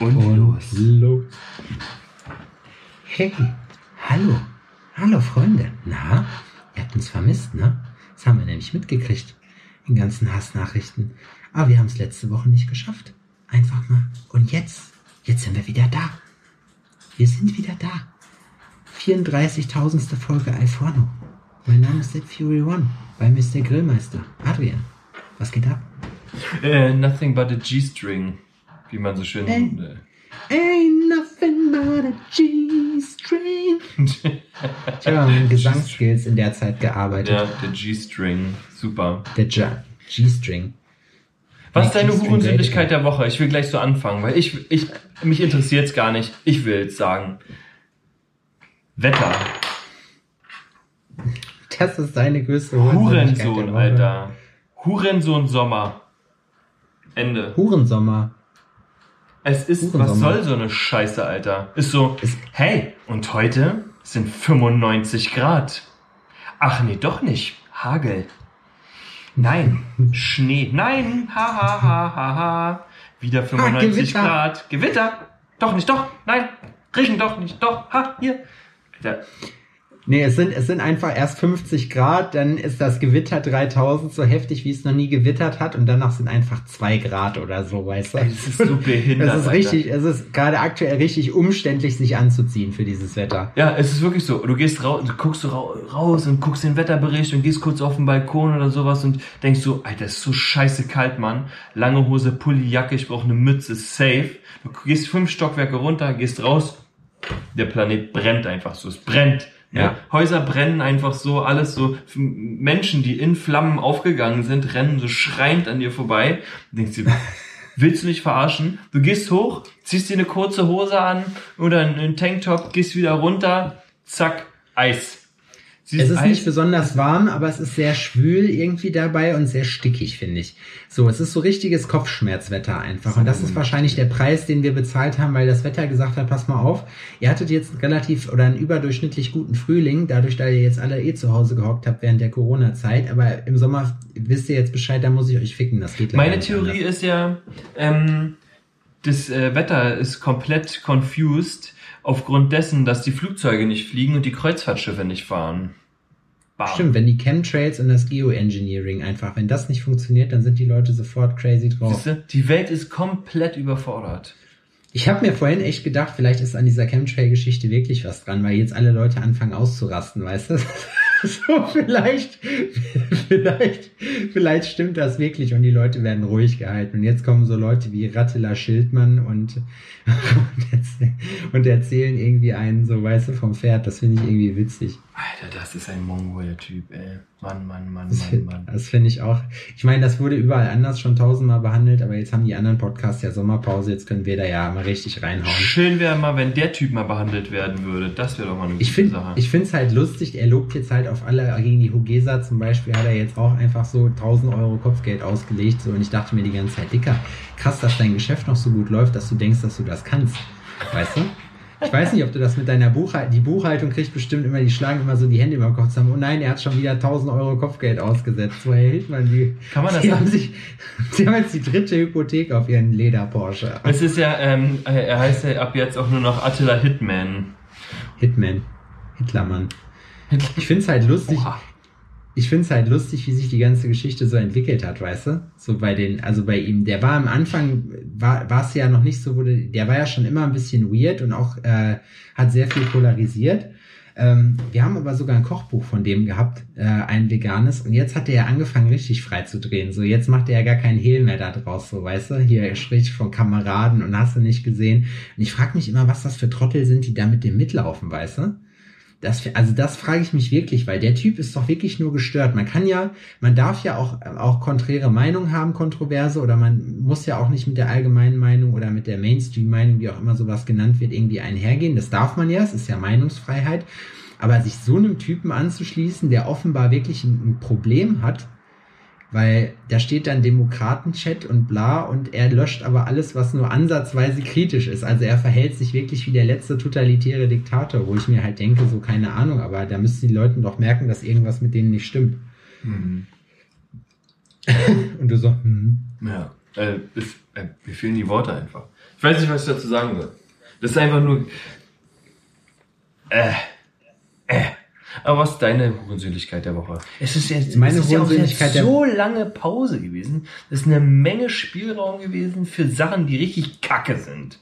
Und, Und los. los. Hey, hallo. Hallo Freunde. Na, ihr habt uns vermisst, ne? Das haben wir nämlich mitgekriegt. In ganzen Hassnachrichten. Aber wir haben es letzte Woche nicht geschafft. Einfach mal. Und jetzt, jetzt sind wir wieder da. Wir sind wieder da. 34.000. Folge Alforno. Mein Name ist Ed Fury One bei Mr. Grillmeister. Adrian, was geht ab? Äh, nothing but a G-String. Wie man so schön. Äh. Ain't nothing but a G-String. Ich habe an meinen Gesangsskills in der Zeit gearbeitet. ja, der G-String. Super. Der G-String. Was ist deine G-String Hurensündigkeit der Woche? Ich will gleich so anfangen, weil ich, ich, mich interessiert's gar nicht. Ich will jetzt sagen. Wetter. Das ist deine größte Hurensöhnlichkeit der Hurensohn, Woche. Alter. Hurensohn Sommer. Ende. Hurensommer. Es ist, Hurensommer. was soll so eine Scheiße, Alter? Ist so, Ist- hey, und heute sind 95 Grad. Ach nee, doch nicht. Hagel. Nein, Schnee. Nein, ha ha ha ha ha. Wieder 95 Gewitter. Grad. Gewitter. Doch nicht, doch. Nein, Regen doch nicht, doch. Ha, hier. Alter, Nee, es sind, es sind einfach erst 50 Grad, dann ist das Gewitter 3000 so heftig, wie es noch nie gewittert hat und danach sind einfach 2 Grad oder so, weißt du? Das ist so behindert, Es ist Alter. richtig, es ist gerade aktuell richtig umständlich, sich anzuziehen für dieses Wetter. Ja, es ist wirklich so. Du gehst raus, du guckst so rau- raus und guckst den Wetterbericht und gehst kurz auf den Balkon oder sowas und denkst so, Alter, ist so scheiße kalt, Mann. Lange Hose, Pulli, Jacke, ich brauche eine Mütze, safe. Du gehst fünf Stockwerke runter, gehst raus, der Planet brennt einfach so. Es brennt. Ja. Ja. Häuser brennen einfach so, alles so. Menschen, die in Flammen aufgegangen sind, rennen so schreiend an dir vorbei. Du denkst dir, willst du nicht verarschen? Du gehst hoch, ziehst dir eine kurze Hose an oder einen Tanktop, gehst wieder runter, zack, Eis. Es ist nicht besonders warm, aber es ist sehr schwül irgendwie dabei und sehr stickig, finde ich. So, es ist so richtiges Kopfschmerzwetter einfach. Und das ist wahrscheinlich der Preis, den wir bezahlt haben, weil das Wetter gesagt hat, pass mal auf, ihr hattet jetzt einen relativ oder einen überdurchschnittlich guten Frühling, dadurch, da ihr jetzt alle eh zu Hause gehockt habt während der Corona-Zeit. Aber im Sommer wisst ihr jetzt Bescheid, da muss ich euch ficken. Das geht Meine Theorie anders. ist ja, ähm, das äh, Wetter ist komplett confused aufgrund dessen, dass die Flugzeuge nicht fliegen und die Kreuzfahrtschiffe nicht fahren. Bam. Stimmt, wenn die Chemtrails und das Geoengineering einfach, wenn das nicht funktioniert, dann sind die Leute sofort crazy drauf. Siehste, die Welt ist komplett überfordert. Ich habe mir vorhin echt gedacht, vielleicht ist an dieser Chemtrail-Geschichte wirklich was dran, weil jetzt alle Leute anfangen auszurasten, weißt du? so, vielleicht, vielleicht, vielleicht stimmt das wirklich und die Leute werden ruhig gehalten. Und jetzt kommen so Leute wie Rattela Schildmann und, und, erzäh- und erzählen irgendwie einen so, weißt du, vom Pferd. Das finde ich irgendwie witzig. Alter, das ist ein Mongol, der Typ, ey. Mann, Mann, Mann, Mann, find- Mann. das finde ich auch. Ich meine, das wurde überall anders schon tausendmal behandelt, aber jetzt haben die anderen Podcasts ja Sommerpause. Jetzt können wir da ja mal richtig reinhauen. Schön wäre mal, wenn der Typ mal behandelt werden würde. Das wäre doch mal eine gute Ich finde Sache. ich finde es halt lustig, er lobt jetzt halt auf alle, gegen die Hugesa zum Beispiel hat er jetzt auch einfach so 1000 Euro Kopfgeld ausgelegt, so, und ich dachte mir die ganze Zeit, Dicker, krass, dass dein Geschäft noch so gut läuft, dass du denkst, dass du das kannst, weißt du? Ich weiß nicht, ob du das mit deiner Buchhaltung, die Buchhaltung kriegt bestimmt immer, die schlagen immer so die Hände über den Kopf zusammen, oh nein, er hat schon wieder 1000 Euro Kopfgeld ausgesetzt, so erhält man die. Kann man das sagen? haben sich, Sie haben jetzt die dritte Hypothek auf ihren Leder Porsche. es ist ja, ähm, er heißt ja ab jetzt auch nur noch Attila Hitman. Hitman. Hitlermann. Ich finde es halt lustig, Oha. Ich finde es halt lustig, wie sich die ganze Geschichte so entwickelt hat, weißt du? So bei den, also bei ihm, der war am Anfang, war es ja noch nicht so, wurde, der war ja schon immer ein bisschen weird und auch äh, hat sehr viel polarisiert. Ähm, wir haben aber sogar ein Kochbuch von dem gehabt, äh, ein veganes, und jetzt hat er ja angefangen, richtig frei zu drehen. So, jetzt macht er ja gar keinen Hehl mehr da draus, so, weißt du? Hier, er spricht von Kameraden und hast du nicht gesehen. Und ich frage mich immer, was das für Trottel sind, die da mit dem mitlaufen, weißt du? Das, also das frage ich mich wirklich, weil der Typ ist doch wirklich nur gestört. Man kann ja, man darf ja auch, auch konträre Meinung haben, kontroverse, oder man muss ja auch nicht mit der allgemeinen Meinung oder mit der Mainstream-Meinung, wie auch immer sowas genannt wird, irgendwie einhergehen. Das darf man ja, es ist ja Meinungsfreiheit. Aber sich so einem Typen anzuschließen, der offenbar wirklich ein, ein Problem hat, weil da steht dann Demokratenchat und bla und er löscht aber alles, was nur ansatzweise kritisch ist. Also er verhält sich wirklich wie der letzte totalitäre Diktator, wo ich mir halt denke, so keine Ahnung, aber da müssen die Leute doch merken, dass irgendwas mit denen nicht stimmt. Mhm. Und du so, hm. Ja. Äh, es, äh, mir fehlen die Worte einfach. weiß nicht, was ich dazu sagen soll. Das ist einfach nur. Äh. Äh. Aber was ist deine Hurensöhnlichkeit der Woche? Es ist jetzt, Meine es ist ja auch jetzt so lange Pause gewesen. Es ist eine Menge Spielraum gewesen für Sachen, die richtig kacke sind.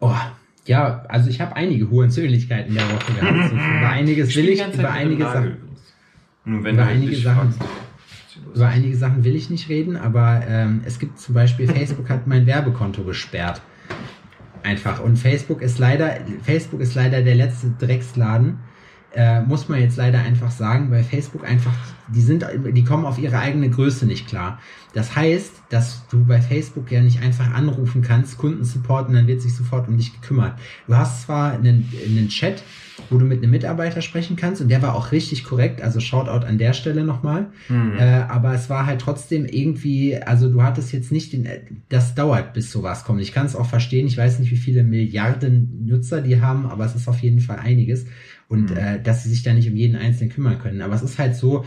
Oh, ja, also ich habe einige Hurensöhnlichkeiten der Woche gehabt. Über einiges will ich, über Zeit einige Sachen. übrigens. Nur wenn Über du einige Sachen- fragst. Über einige Sachen will ich nicht reden, aber ähm, es gibt zum Beispiel, Facebook hat mein Werbekonto gesperrt. Einfach. Und Facebook ist leider, Facebook ist leider der letzte Drecksladen. Äh, muss man jetzt leider einfach sagen, weil Facebook einfach, die sind, die kommen auf ihre eigene Größe nicht klar. Das heißt, dass du bei Facebook ja nicht einfach anrufen kannst, Kundensupport und dann wird sich sofort um dich gekümmert. Du hast zwar einen, einen Chat, wo du mit einem Mitarbeiter sprechen kannst und der war auch richtig korrekt, also Shoutout an der Stelle nochmal. Hm. Äh, aber es war halt trotzdem irgendwie, also du hattest jetzt nicht den, das dauert, bis sowas kommt. Ich kann es auch verstehen, ich weiß nicht, wie viele Milliarden Nutzer die haben, aber es ist auf jeden Fall einiges. Und Mhm. äh, dass sie sich da nicht um jeden Einzelnen kümmern können. Aber es ist halt so,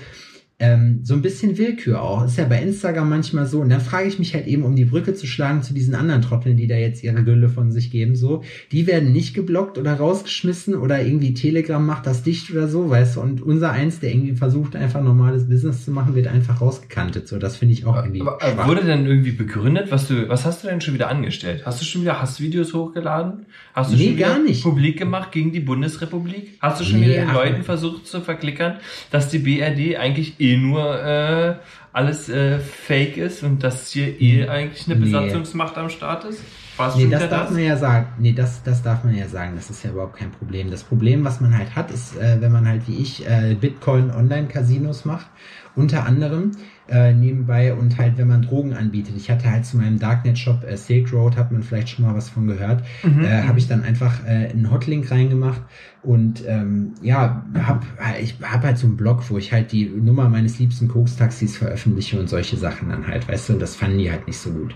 ähm, so ein bisschen Willkür auch. Ist ja bei Instagram manchmal so. Und dann frage ich mich halt eben, um die Brücke zu schlagen zu diesen anderen Trotteln, die da jetzt ihre Gülle von sich geben, so. Die werden nicht geblockt oder rausgeschmissen oder irgendwie Telegram macht das dicht oder so, weißt du. Und unser eins, der irgendwie versucht, einfach normales Business zu machen, wird einfach rausgekantet. So, das finde ich auch irgendwie Aber, aber wurde denn irgendwie begründet, was du, was hast du denn schon wieder angestellt? Hast du schon wieder Hassvideos hochgeladen? Hast du Nee, schon wieder gar nicht. publik gemacht gegen die Bundesrepublik? Hast du schon Nee, wieder den. Leuten versucht zu verklickern, dass die BRD eigentlich eh nur äh, alles äh, Fake ist und dass hier eh eigentlich eine Nee. Besatzungsmacht am Start ist? Warst Nee, das darf man ja sagen. Nee, das, das darf man ja sagen. Das ist ja überhaupt kein Problem. Das Problem, was man halt hat, ist, äh, wenn man halt wie ich äh, Bitcoin-Online-Casinos macht, unter anderem äh, nebenbei und halt, wenn man Drogen anbietet. Ich hatte halt zu meinem Darknet-Shop äh, Silk Road, hat man vielleicht schon mal was von gehört, Mhm. äh, habe ich dann einfach äh, einen Hotlink reingemacht und ähm, ja, hab, ich habe halt so einen Blog, wo ich halt die Nummer meines liebsten Koks-Taxis veröffentliche und solche Sachen dann halt, weißt du, und das fanden die halt nicht so gut.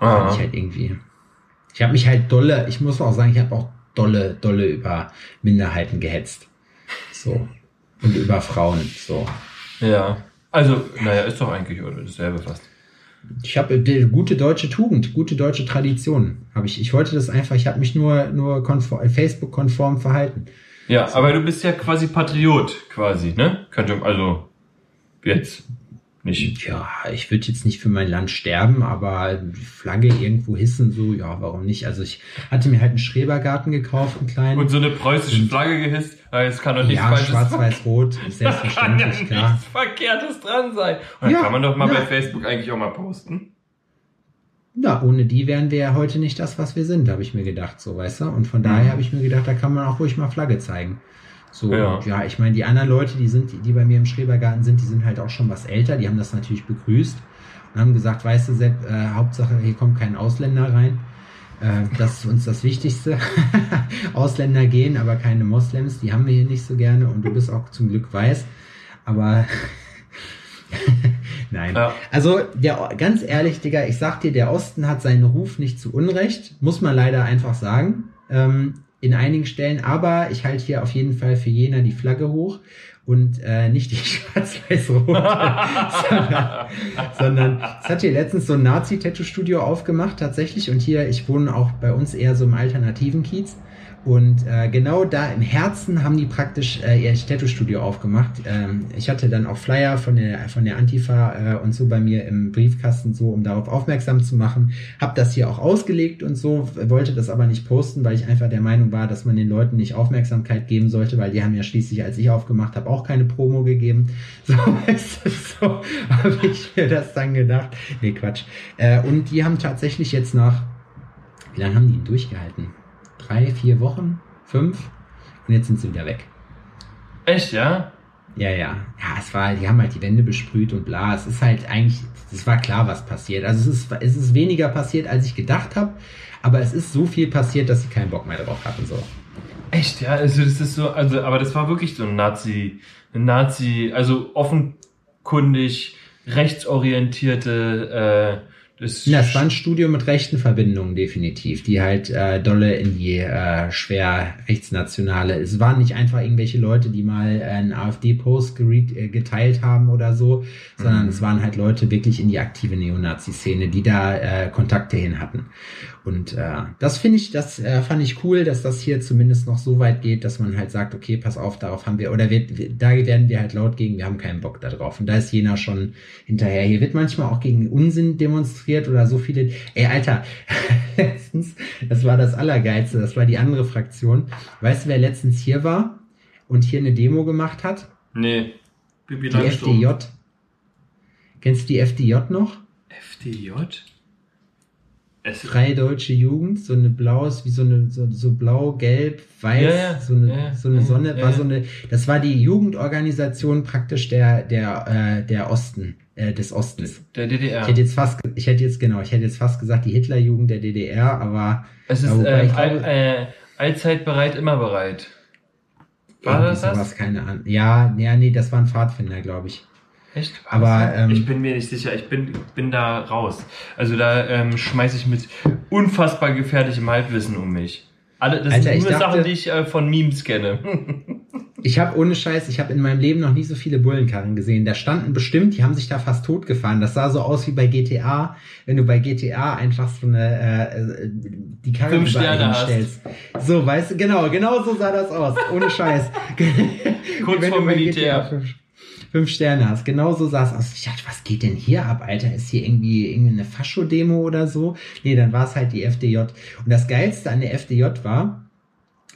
Ah. ich halt irgendwie. Ich habe mich halt dolle, ich muss auch sagen, ich habe auch dolle, dolle über Minderheiten gehetzt. So. Und über Frauen. So. Ja. Also, naja, ist doch eigentlich oder dasselbe fast. Ich habe die gute deutsche Tugend, gute deutsche Tradition. Habe ich. Ich wollte das einfach, ich habe mich nur, nur konform, Facebook-konform verhalten. Ja, aber du bist ja quasi Patriot, quasi, ne? Könnte, also, jetzt. Nicht. Ja, ich würde jetzt nicht für mein Land sterben, aber Flagge irgendwo hissen, so, ja, warum nicht? Also ich hatte mir halt einen Schrebergarten gekauft, einen kleinen. Und so eine preußische Flagge gehisst, es kann doch nichts ja, Falsches schwarz-weiß-rot, ist kann ja selbstverständlich, klar. nichts Verkehrtes dran sein. Und dann Ja, kann man doch mal ja. bei Facebook eigentlich auch mal posten. Ja, ohne die wären wir ja heute nicht das, was wir sind, habe ich mir gedacht, so, weißt du? Und von daher Mhm. habe ich mir gedacht, da kann man auch ruhig mal Flagge zeigen. So, Ja. ja, ich meine, die anderen Leute, die sind, die bei mir im Schrebergarten sind, die sind halt auch schon was älter, die haben das natürlich begrüßt und haben gesagt, weißt du, Sepp, äh, Hauptsache, hier kommt kein Ausländer rein. Äh, das ist uns das Wichtigste. Ausländer gehen, aber keine Moslems, die haben wir hier nicht so gerne und du bist auch zum Glück weiß. Aber nein. Ja. Also, der, ganz ehrlich, Digga, ich sag dir, der Osten hat seinen Ruf nicht zu Unrecht, muss man leider einfach sagen, ähm, in einigen Stellen, aber ich halte hier auf jeden Fall für Jena die Flagge hoch und äh, nicht die schwarz-weiß-rote, sondern, sondern es hat hier letztens so ein Nazi-Tattoo-Studio aufgemacht, tatsächlich, und hier, ich wohne auch bei uns eher so im alternativen Kiez. Und äh, genau da im Herzen haben die praktisch äh, ihr Tattoo-Studio aufgemacht. Ähm, ich hatte dann auch Flyer von der von der Antifa äh, und so bei mir im Briefkasten, so um darauf aufmerksam zu machen. Hab das hier auch ausgelegt und so, wollte das aber nicht posten, weil ich einfach der Meinung war, dass man den Leuten nicht Aufmerksamkeit geben sollte, weil die haben ja schließlich, als ich aufgemacht habe, auch keine Promo gegeben. So, so habe ich mir das dann gedacht. Nee, Quatsch. Äh, und die haben tatsächlich jetzt nach, wie lange haben die ihn durchgehalten? Drei, vier Wochen, fünf und jetzt sind sie wieder weg. Echt, ja? Ja, ja. Ja, es war, die haben halt die Wände besprüht und bla. Es ist halt eigentlich, es war klar, was passiert. Also es ist, es ist weniger passiert, als ich gedacht habe, aber es ist so viel passiert, dass sie keinen Bock mehr drauf hatten. So. Echt, ja? Also das ist so, also, aber das war wirklich so ein Nazi, ein Nazi, also offenkundig rechtsorientierte, Das, Ja, es war ein Studio mit rechten Verbindungen, definitiv, die halt äh, dolle in die äh, schwer rechtsnationale. Es waren nicht einfach irgendwelche Leute, die mal äh, einen AfD-Post geteilt haben oder so, sondern Mhm. es waren halt Leute wirklich in die aktive Neonazi-Szene, die da äh, Kontakte hin hatten. Und äh, das finde ich, das äh, fand ich cool, dass das hier zumindest noch so weit geht, dass man halt sagt, okay, pass auf, darauf haben wir, oder wir, wir, da werden wir halt laut gegen, wir haben keinen Bock da drauf. Und da ist Jena schon hinterher. Hier wird manchmal auch gegen Unsinn demonstriert oder so viele. Ey, Alter, letztens, das war das Allergeilste, das war die andere Fraktion. Weißt du, wer letztens hier war und hier eine Demo gemacht hat? Nee. Bibi Die. FDJ. Kennst du die FDJ noch? FDJ? Es, Freie Deutsche Jugend, so eine blaues, wie so eine, so, so blau, gelb, weiß, Ja, ja, so eine, ja, so eine ja, Sonne, war so eine, das war die Jugendorganisation praktisch der, der, äh, der Osten, äh, des Ostens. der DDR. Ich hätte jetzt fast, ich hätte jetzt, genau, ich hätte jetzt fast gesagt, die Hitlerjugend der DDR, aber es ist äh, glaube- all, äh, allzeit bereit, immer bereit. War das das? keine Ahnung. Ja, ja, nee, das waren Pfadfinder, glaube ich. Echt? Aber, ähm, ich bin mir nicht sicher. Ich bin, bin da raus. Also da ähm, schmeiße ich mit unfassbar gefährlichem Halbwissen um mich. Alle, das Alter, sind ich nur dachte- Sachen, die ich äh, von Memes kenne. Ich habe ohne Scheiß, ich habe in meinem Leben noch nie so viele Bullenkarren gesehen. Da standen bestimmt, die haben sich da fast totgefahren. Das sah so aus wie bei GTA, wenn du bei GTA einfach so eine äh, äh, die Karre Fünf überall Sterne hast. hinstellst. So, weißt du, genau, genau so sah das aus. Ohne Scheiß. Kurz Wenn du vorm bei Militär. GTA fünf Sterne hast. Genau so sah es aus. Ich dachte, was geht denn hier ab, Alter? Ist hier irgendwie, irgendwie eine Fascho-Demo oder so? Nee, dann war es halt die FDJ. Und das Geilste an der FDJ war,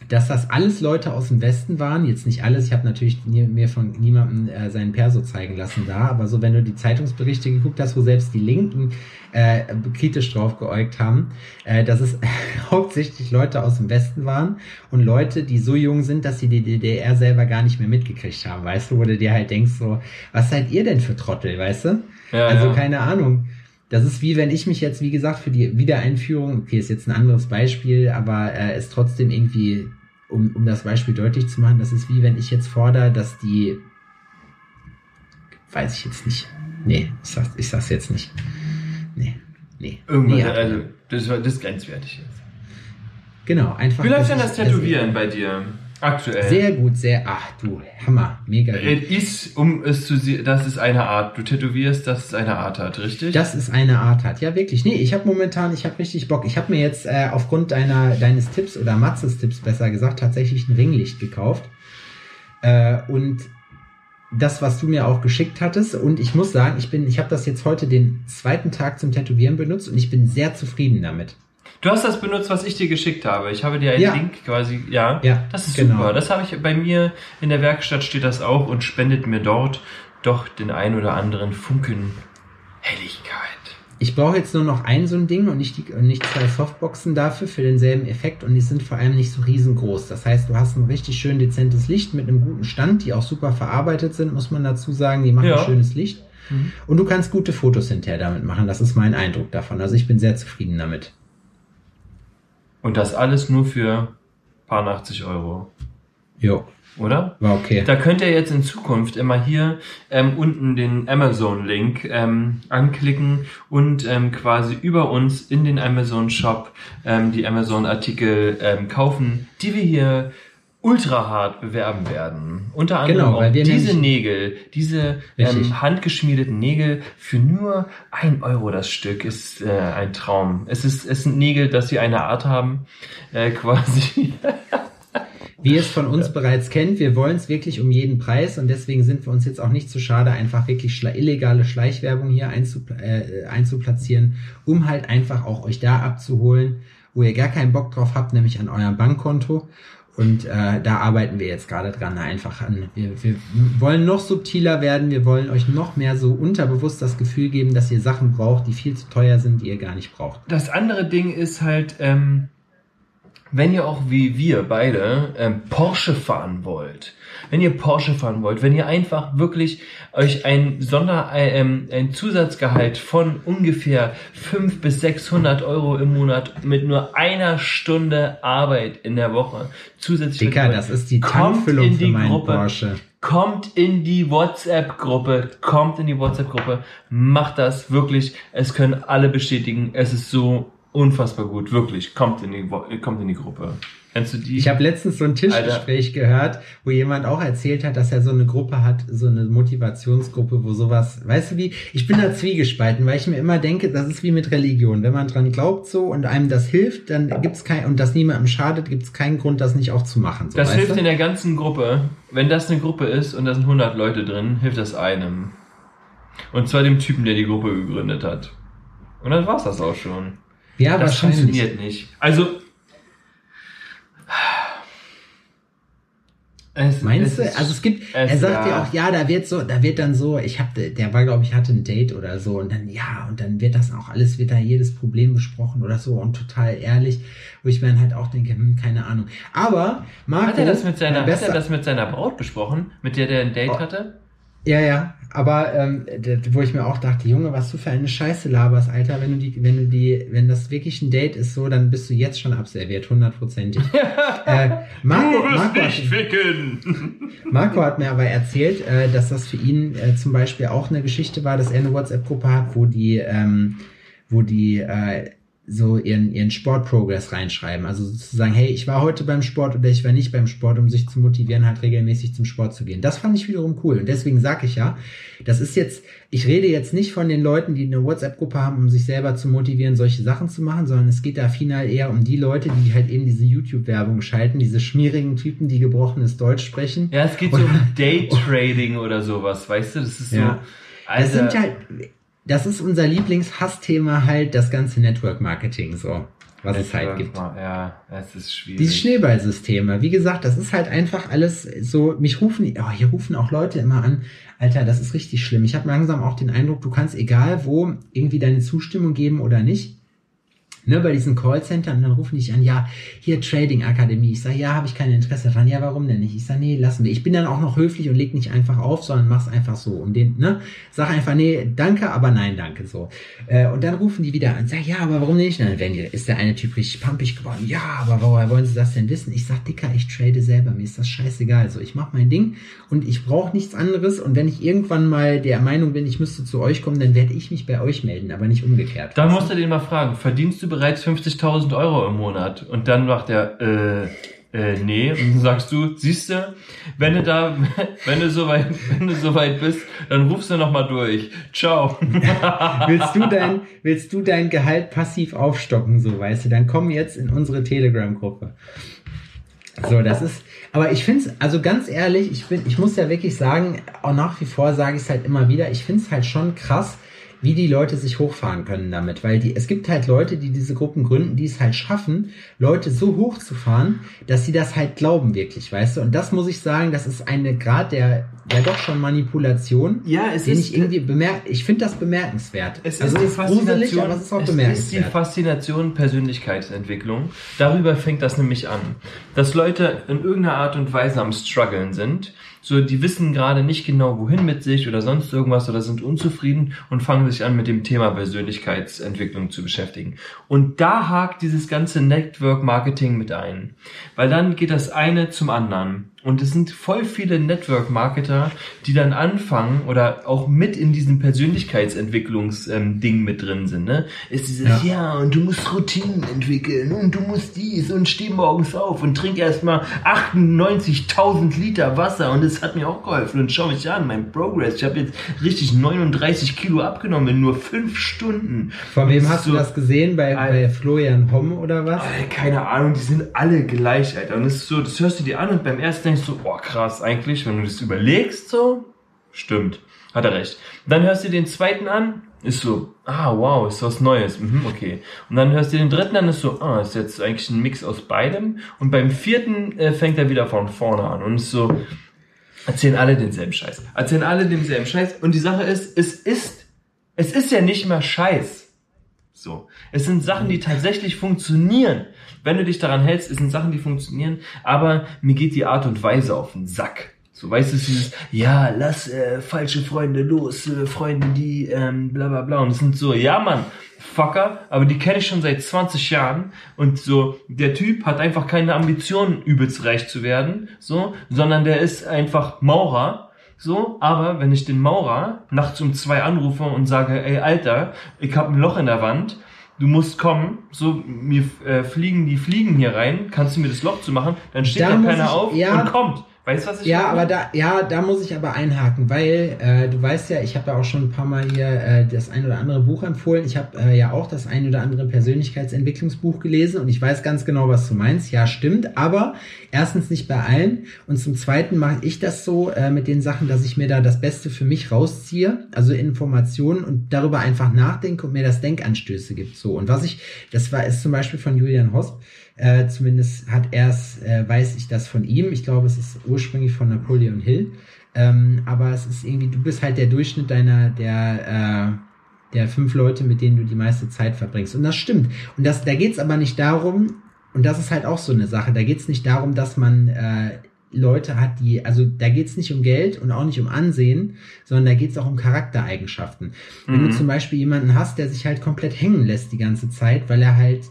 dass das alles Leute aus dem Westen waren. Jetzt nicht alles. Ich habe natürlich nie, mir von niemandem äh, seinen Perso zeigen lassen da. Aber so, wenn du die Zeitungsberichte geguckt hast, wo selbst die Linken äh, kritisch drauf geäugt haben, äh, dass es hauptsächlich Leute aus dem Westen waren und Leute, die so jung sind, dass sie die DDR selber gar nicht mehr mitgekriegt haben. Weißt du, wo du dir halt denkst, so, was seid ihr denn für Trottel, weißt du? Ja, also ja. keine Ahnung. Das ist wie wenn ich mich jetzt, wie gesagt, für die Wiedereinführung, okay, ist jetzt ein anderes Beispiel, aber äh, ist trotzdem irgendwie, um, um das Beispiel deutlich zu machen, das ist wie wenn ich jetzt fordere, dass die, weiß ich jetzt nicht. Nee, ich sag's, ich sag's jetzt nicht. Nee, nee. Irgendwann, nee, also, das, war, das ist grenzwertig jetzt. genau, einfach. Wie läuft denn das Tätowieren bei dir? Aktuell. Sehr gut, sehr, ach du, Hammer, mega gut. Es ist, um es zu sehen, das ist eine Art. Du tätowierst, dass es eine Art hat, richtig? Das ist eine Art hat. Ja, wirklich. Nee, ich habe momentan, ich habe richtig Bock. Ich habe mir jetzt äh, aufgrund deiner deines Tipps oder Matzes Tipps besser gesagt tatsächlich ein Ringlicht gekauft. Äh, und das, was du mir auch geschickt hattest. Und ich muss sagen, ich bin, ich habe das jetzt heute den zweiten Tag zum Tätowieren benutzt und ich bin sehr zufrieden damit. Du hast das benutzt, was ich dir geschickt habe. Ich habe dir einen Ja. Link quasi, ja. Ja, Das ist genau. super. Das habe ich bei mir in der Werkstatt steht das auch und spendet mir dort doch den ein oder anderen Funken Helligkeit. Ich brauche jetzt nur noch ein so ein Ding und nicht, die, und nicht zwei Softboxen dafür für denselben Effekt und die sind vor allem nicht so riesengroß. Das heißt, du hast ein richtig schön dezentes Licht mit einem guten Stand, die auch super verarbeitet sind, muss man dazu sagen. Die machen Ja. schönes Licht. Mhm. Und du kannst gute Fotos hinterher damit machen. Das ist mein Eindruck davon. Also ich bin sehr zufrieden damit. Und das alles nur für paar 80 Euro. Jo, Oder? war okay. Da könnt ihr jetzt in Zukunft immer hier ähm, unten den Amazon-Link ähm, anklicken und ähm, quasi über uns in den Amazon-Shop ähm, die Amazon-Artikel ähm, kaufen, die wir hier ultra hart bewerben werden. Unter anderem Genau, diese Nägel, diese ähm, handgeschmiedeten Nägel für nur ein Euro das Stück ist äh, ein Traum. Es ist es sind Nägel, dass sie eine Art haben, äh, quasi. Wie ihr es von uns bereits kennt, wir wollen es wirklich um jeden Preis und deswegen sind wir uns jetzt auch nicht zu schade, einfach wirklich schle illegale Schleichwerbung hier einzupl äh, einzuplatzieren, um halt einfach auch euch da abzuholen, wo ihr gar keinen Bock drauf habt, nämlich an eurem Bankkonto. Und äh, da arbeiten wir jetzt gerade dran, einfach an. Wir, wir wollen noch subtiler werden, wir wollen euch noch mehr so unterbewusst das Gefühl geben, dass ihr Sachen braucht, die viel zu teuer sind, die ihr gar nicht braucht. Das andere Ding ist halt, ähm, wenn ihr auch wie wir beide ähm, Porsche fahren wollt, wenn ihr Porsche fahren wollt, wenn ihr einfach wirklich euch ein Sonder, äh, ähm, ein Zusatzgehalt von ungefähr 500 bis 600 Euro im Monat mit nur einer Stunde Arbeit in der Woche zusätzlich Dicker, das ist die Kommt Tankfüllung in für die meinen Gruppe. Porsche. kommt in die WhatsApp-Gruppe, kommt in die WhatsApp-Gruppe, macht das wirklich. Es können alle bestätigen. Es ist so unfassbar gut, wirklich. Kommt in die, kommt in die Gruppe. Kennst du die? Ich habe letztens so ein Tischgespräch gehört, wo jemand auch erzählt hat, dass er so eine Gruppe hat, so eine Motivationsgruppe, wo sowas, weißt du wie, ich bin da zwiegespalten, weil ich mir immer denke, das ist wie mit Religion. Wenn man dran glaubt so und einem das hilft, dann gibt's kein, und das niemandem schadet, gibt's keinen Grund, das nicht auch zu machen. So, das hilft du? in der ganzen Gruppe. Wenn das eine Gruppe ist und da sind 100 Leute drin, hilft das einem. Und zwar dem Typen, der die Gruppe gegründet hat. Und dann war's das auch schon. Ja, das funktioniert nicht. Also. Es, Meinst du? es ist- Also es gibt, es- er sagt ja. auch, ja, da wird so, da wird dann so, ich hab, der war, glaube ich, hatte ein Date oder so und dann, ja, und dann wird das auch alles, wird da jedes Problem besprochen oder so und total ehrlich, wo ich mir dann halt auch denke, hm, keine Ahnung. Aber, Marco, Hat er das mit seiner, hat er das mit seiner Braut besprochen, mit der der ein Date Oh. hatte? Ja, ja, aber ähm, wo ich mir auch dachte, Junge, was du für eine Scheiße laberst, Alter, wenn du die, wenn du die, wenn das wirklich ein Date ist, so, dann bist du jetzt schon abserviert, hundertprozentig. äh, Marco, Marco, hat, ficken! Marco hat mir aber erzählt, äh, dass das für ihn äh, zum Beispiel auch eine Geschichte war, dass er eine WhatsApp-Gruppe hat, wo die, ähm, wo die äh, so ihren, ihren Sportprogress reinschreiben. Also sozusagen, hey, ich war heute beim Sport oder ich war nicht beim Sport, um sich zu motivieren, halt regelmäßig zum Sport zu gehen. Das fand ich wiederum cool. Und deswegen sage ich ja, das ist jetzt, ich rede jetzt nicht von den Leuten, die eine WhatsApp-Gruppe haben, um sich selber zu motivieren, solche Sachen zu machen, sondern es geht da final eher um die Leute, die halt eben diese YouTube-Werbung schalten, diese schmierigen Typen, die gebrochenes Deutsch sprechen. Ja, es geht so um Daytrading oder sowas, weißt du? Das ist so. Ja. Das Alter, sind halt, das ist unser Lieblingshassthema halt, das ganze Network Marketing, so, was es halt gibt. Ja, es ist schwierig. Diese Schneeballsysteme, wie gesagt, das ist halt einfach alles so, mich rufen, oh, hier rufen auch Leute immer an, Alter, das ist richtig schlimm. Ich habe langsam auch den Eindruck, du kannst egal wo irgendwie deine Zustimmung geben oder nicht. Ne, bei diesen Callcentern, und dann rufen die an, ja, hier Trading Akademie. Ich sage, ja, habe ich kein Interesse dran. Ja, warum denn nicht? Ich sage, nee, lassen wir. Ich bin dann auch noch höflich und leg nicht einfach auf, sondern mach's einfach so. Um den, ne? Sag einfach, nee, danke, aber nein, danke, so. Äh, und dann rufen die wieder an, sag, ja, aber warum nicht? Dann werden die, ist der eine Typ richtig pumpig geworden. Ja, aber woher wollen sie das denn wissen? Ich sag, Dicker, ich trade selber. Mir ist das scheißegal. So, ich mach mein Ding und ich brauche nichts anderes. Und wenn ich irgendwann mal der Meinung bin, ich müsste zu euch kommen, dann werde ich mich bei euch melden, aber nicht umgekehrt. Dann musst du den mal fragen, verdienst du bereits 50.000 Euro im Monat? Und dann macht er, äh, äh, nee. Und dann sagst du, siehst du, wenn du da, wenn du soweit, wenn du soweit bist, dann rufst du noch mal durch. Ciao. willst du dein, willst du dein Gehalt passiv aufstocken, so weißt du, dann komm jetzt in unsere Telegram-Gruppe. So, das ist, aber ich finde es, also ganz ehrlich, ich bin, ich muss ja wirklich sagen, auch nach wie vor sage ich es halt immer wieder, ich finde es halt schon krass, wie die Leute sich hochfahren können damit, weil die, es gibt halt Leute, die diese Gruppen gründen, die es halt schaffen, Leute so hochzufahren, dass sie das halt glauben wirklich, weißt du, und das muss ich sagen, das ist eine Grad der, ja doch schon Manipulation, Ja, es den ist- ich irgendwie bemerk, ich finde das bemerkenswert. Es also ist die gruselig, Faszination, aber es ist auch es ist die bemerkenswert. Faszination Persönlichkeitsentwicklung. Darüber fängt das nämlich an. Dass Leute in irgendeiner Art und Weise am struggeln sind. So, die wissen gerade nicht genau, wohin mit sich oder sonst irgendwas oder sind unzufrieden und fangen sich an, mit dem Thema Persönlichkeitsentwicklung zu beschäftigen. Und da hakt dieses ganze Network Marketing mit ein. Weil dann geht das eine zum anderen. Und es sind voll viele Network-Marketer, die dann anfangen oder auch mit in diesem Persönlichkeitsentwicklungs-Ding mit drin sind. Ne? Ist dieses, Ja. ja. und du musst Routinen entwickeln und du musst dies und steh morgens auf und trink erstmal 98.000 Liter Wasser und es hat mir auch geholfen. Und schau mich an, mein Progress. Ich habe jetzt richtig 39 Kilo abgenommen in nur fünf Stunden. Von wem hast du so- das gesehen? Bei, bei Florian Homm oder was? Alter, keine Ahnung, die sind alle gleich, Alter. Und es ist so, das hörst du dir an und beim ersten denkst du, oh krass, eigentlich, wenn du das überlegst, so, stimmt, hat er recht. Dann hörst du den zweiten an, ist so, ah, wow, ist was Neues, mhm, okay. Und dann hörst du den dritten an, ist so, ah, ist jetzt eigentlich ein Mix aus beidem. Und beim vierten äh, fängt er wieder von vorne an und ist so, erzählen alle denselben Scheiß. Erzählen alle denselben Scheiß. Und die Sache ist, es ist, es ist ja nicht mehr Scheiß. So. Es sind Sachen, die tatsächlich funktionieren. Wenn du dich daran hältst, es sind Sachen, die funktionieren, aber mir geht die Art und Weise auf den Sack. So, weißt du, dieses, ja, lass äh, falsche Freunde los, äh, Freunde, die, ähm, bla bla bla. Und es sind so, ja, Mann, Fucker, aber die kenne ich schon seit 20 Jahren. Und so, der Typ hat einfach keine Ambitionen, übelst reich zu werden, so, sondern der ist einfach Maurer. So, aber wenn ich den Maurer nachts um zwei anrufe und sage, ey, Alter, ich hab ein Loch in der Wand, du musst kommen, so, mir äh, fliegen die Fliegen hier rein, kannst du mir das Loch zu machen, dann steht Da Penner ich- auf ja. und kommt. Weißt du, was ich Ja, meine? aber da, ja, da muss ich aber einhaken, weil äh, du weißt ja, ich habe ja auch schon ein paar Mal hier äh, das ein oder andere Buch empfohlen. Ich habe äh, ja auch das ein oder andere Persönlichkeitsentwicklungsbuch gelesen und ich weiß ganz genau, was du meinst. Ja, stimmt, aber erstens nicht bei allen und zum Zweiten mache ich das so äh, mit den Sachen, dass ich mir da das Beste für mich rausziehe, also Informationen und darüber einfach nachdenke und mir das Denkanstöße gibt. So und was ich, das war ist zum Beispiel von Julian Hosp. Äh, zumindest hat er es, äh, weiß ich das von ihm. Ich glaube, es ist ursprünglich von Napoleon Hill. Ähm, aber es ist irgendwie, du bist halt der Durchschnitt deiner, der, äh, der fünf Leute, mit denen du die meiste Zeit verbringst. Und das stimmt. Und das, da geht's aber nicht darum, und das ist halt auch so eine Sache, da geht's nicht darum, dass man äh, Leute hat, die, also da geht's nicht um Geld und auch nicht um Ansehen, sondern da geht's auch um Charaktereigenschaften. Wenn Mhm. du zum Beispiel jemanden hast, der sich halt komplett hängen lässt die ganze Zeit, weil er halt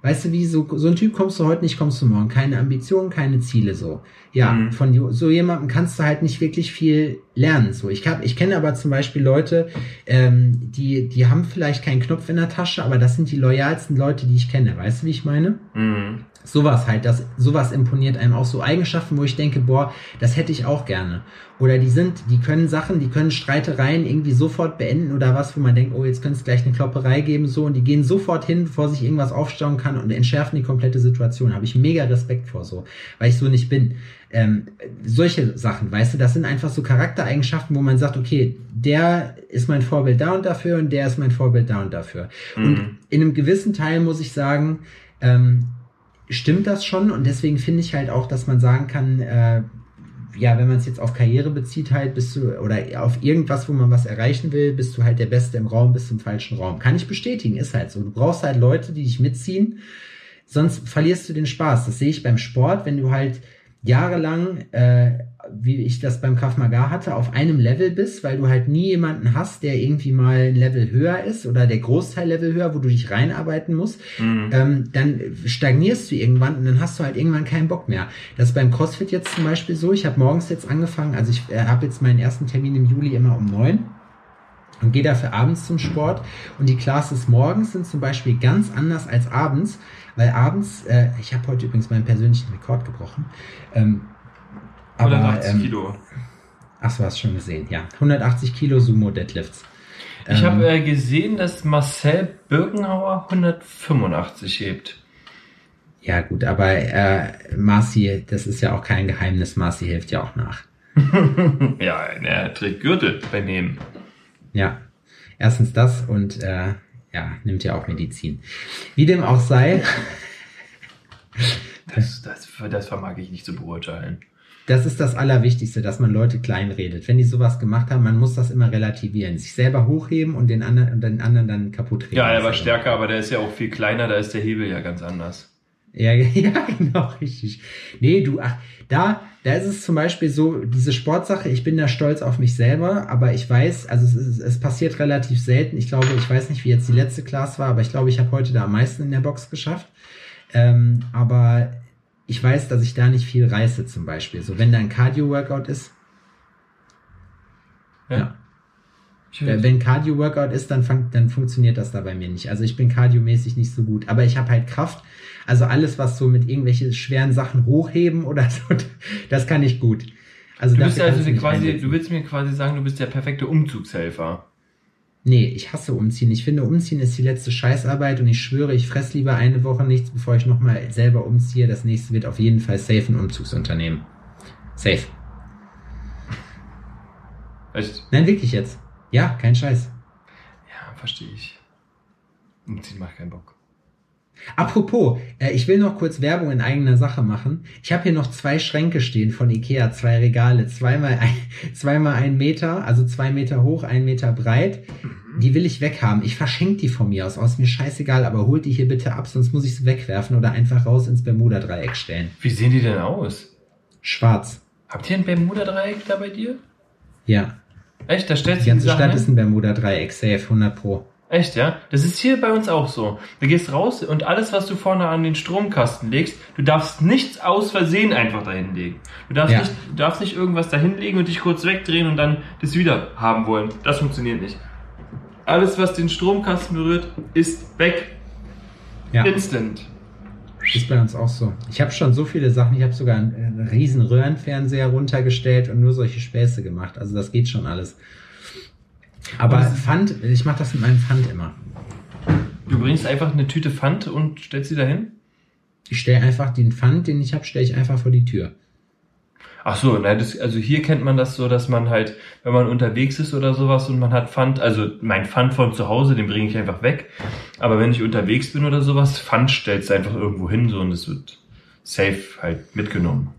Weißt du, wie so, so ein Typ kommst du heute nicht, kommst du morgen. Keine Ambitionen, keine Ziele so. Ja, Mhm. von so jemandem kannst du halt nicht wirklich viel lernen. So, ich hab, ich kenne aber zum Beispiel Leute, ähm, die, die haben vielleicht keinen Knopf in der Tasche, aber das sind die loyalsten Leute, die ich kenne. Weißt du, wie ich meine? Mhm. Sowas halt, das, sowas imponiert einem auch so Eigenschaften, wo ich denke, boah, das hätte ich auch gerne. Oder die sind, die können Sachen, die können Streitereien irgendwie sofort beenden oder was, wo man denkt, oh, jetzt könnte es gleich eine Klopperei geben, so, und die gehen sofort hin, bevor sich irgendwas aufstauen kann und entschärfen die komplette Situation. Habe ich mega Respekt vor so, weil ich so nicht bin. Ähm, solche Sachen, weißt du, das sind einfach so Charaktereigenschaften, wo man sagt, okay, der ist mein Vorbild da und dafür und der ist mein Vorbild da und dafür. Und Mhm. in einem gewissen Teil muss ich sagen, ähm, stimmt das schon und deswegen finde ich halt auch, dass man sagen kann, äh, ja, wenn man es jetzt auf Karriere bezieht, halt bist du, oder auf irgendwas, wo man was erreichen will, bist du halt der Beste im Raum, bist im falschen Raum. Kann ich bestätigen, ist halt so. Du brauchst halt Leute, die dich mitziehen, sonst verlierst du den Spaß. Das sehe ich beim Sport, wenn du halt jahrelang, äh, wie ich das beim Krav Maga hatte, auf einem Level bist, weil du halt nie jemanden hast, der irgendwie mal ein Level höher ist oder der Großteil Level höher, wo du dich reinarbeiten musst, Mhm. ähm, dann stagnierst du irgendwann und dann hast du halt irgendwann keinen Bock mehr. Das ist beim CrossFit jetzt zum Beispiel so. Ich habe morgens jetzt angefangen, also ich äh, habe jetzt meinen ersten Termin im Juli immer um neun und gehe dafür abends zum Sport. Und die Classes morgens sind zum Beispiel ganz anders als abends, weil abends, äh, ich habe heute übrigens meinen persönlichen Rekord gebrochen. Ähm, aber, 180 ähm, Kilo. ach so, hast schon gesehen, ja. 180 Kilo Sumo Deadlifts. Ich Ähm, habe äh, gesehen, dass Marcel Birkenhauer 185 hebt. Ja, gut, aber äh, Marci, das ist ja auch kein Geheimnis, Marci hilft ja auch nach. ja, er trägt Gürtel beim Heben. Ja, erstens das und äh, ja, nimmt ja auch Medizin. Wie dem auch sei, Das, das, das vermag ich nicht zu beurteilen. Das ist das Allerwichtigste, dass man Leute kleinredet. Wenn die sowas gemacht haben, man muss das immer relativieren. Sich selber hochheben und den anderen, den anderen dann kaputt reden. Ja, er war stärker, aber der ist ja auch viel kleiner, da ist der Hebel ja ganz anders. Ja, ja, genau, richtig. Nee, du, ach, da, da ist es zum Beispiel so, diese Sportsache, ich bin da stolz auf mich selber, aber ich weiß, also es, ist, es passiert relativ selten. Ich glaube, ich weiß nicht, wie jetzt die letzte Class war, aber ich glaube, ich habe heute da am meisten in der Box geschafft. Ähm, aber ich weiß, dass ich da nicht viel reiße, zum Beispiel. So, wenn da ein Cardio-Workout ist, Ja. Äh, wenn Cardio-Workout ist, dann, fang, dann funktioniert das da bei mir nicht. Also ich bin kardiomäßig nicht so gut, aber ich habe halt Kraft. Also alles, was so mit irgendwelche schweren Sachen hochheben oder so, das kann ich gut. Also du bist also quasi, einsetzen. du willst mir quasi sagen, du bist der perfekte Umzugshelfer. Nee, ich hasse Umziehen. Ich finde, Umziehen ist die letzte Scheißarbeit und ich schwöre, ich fress lieber eine Woche nichts, bevor ich nochmal selber umziehe. Das nächste wird auf jeden Fall safe ein Umzugsunternehmen. Safe. Echt? Nein, wirklich jetzt. Ja, kein Scheiß. Ja, verstehe ich. Umziehen macht keinen Bock. Apropos, äh, ich will noch kurz Werbung in eigener Sache machen. Ich habe hier noch zwei Schränke stehen von Ikea, zwei Regale, zweimal ein, zweimal ein Meter, also zwei Meter hoch, ein Meter breit. Die will ich weghaben. Ich verschenke die von mir aus. Aus mir scheißegal, aber holt die hier bitte ab, sonst muss ich sie wegwerfen oder einfach raus ins Bermuda-Dreieck stellen. Wie sehen die denn aus? Schwarz. Habt ihr ein Bermuda-Dreieck da bei dir? Ja. Echt? Da stellst Die du ganze Stadt hin? ist ein Bermuda-Dreieck, safe, 100 pro. Echt, ja? Das ist hier bei uns auch so. Du gehst raus und alles, was du vorne an den Stromkasten legst, du darfst nichts aus Versehen einfach dahin legen. Du darfst, Ja. nicht, du darfst nicht irgendwas dahin legen und dich kurz wegdrehen und dann das wieder haben wollen. Das funktioniert nicht. Alles, was den Stromkasten berührt, ist weg. Ja, Instant. ist bei uns auch so. Ich habe schon so viele Sachen, ich habe sogar einen, einen riesen Röhrenfernseher runtergestellt und nur solche Späße gemacht. Also das geht schon alles. Aber Pfand, ich mache das mit meinem Pfand immer. Du bringst einfach eine Tüte Pfand und stellst sie dahin? Ich stelle einfach den Pfand, den ich habe, stelle ich einfach vor die Tür. Ach so, nein, das, also hier kennt man das so, dass man halt, wenn man unterwegs ist oder sowas und man hat Pfand, also mein Pfand von zu Hause, den bringe ich einfach weg. Aber wenn ich unterwegs bin oder sowas, Pfand stellst du einfach irgendwo hin so und es wird safe halt mitgenommen.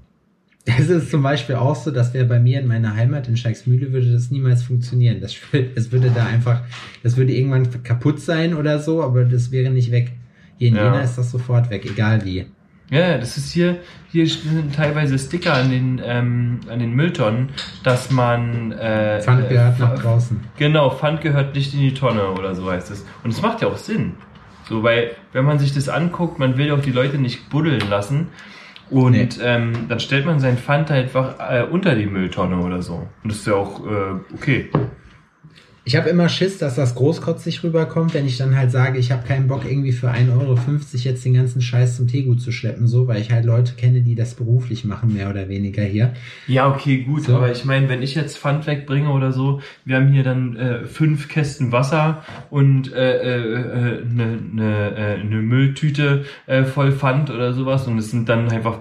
Es ist zum Beispiel auch so, dass wäre bei mir in meiner Heimat in Scheiksmühle würde das niemals funktionieren. Das, es würde da einfach, das würde irgendwann kaputt sein oder so, aber das wäre nicht weg. Hier in Ja. Jena ist das sofort weg, egal wie. Ja, das ist hier, hier sind teilweise Sticker an den, ähm, an den Mülltonnen, dass man, äh, Pfand äh, gehört nach Pf- draußen. Genau, Pfand gehört nicht in die Tonne oder so heißt es. Und es macht ja auch Sinn. So, weil, wenn man sich das anguckt, man will auch die Leute nicht buddeln lassen. Und Nee. ähm, dann stellt man sein Pfand einfach äh, unter die Mülltonne oder so. Und das ist ja auch äh, okay. Ich habe immer Schiss, dass das großkotzig rüberkommt, wenn ich dann halt sage, ich habe keinen Bock irgendwie für 1,50 Euro jetzt den ganzen Scheiß zum Teegut zu schleppen, so, weil ich halt Leute kenne, die das beruflich machen, mehr oder weniger hier. Ja, okay, gut. So. Aber ich meine, wenn ich jetzt Pfand wegbringe oder so, wir haben hier dann äh, fünf Kästen Wasser und eine äh, äh, ne, ne, äh, ne Mülltüte äh, voll Pfand oder sowas. Und es sind dann einfach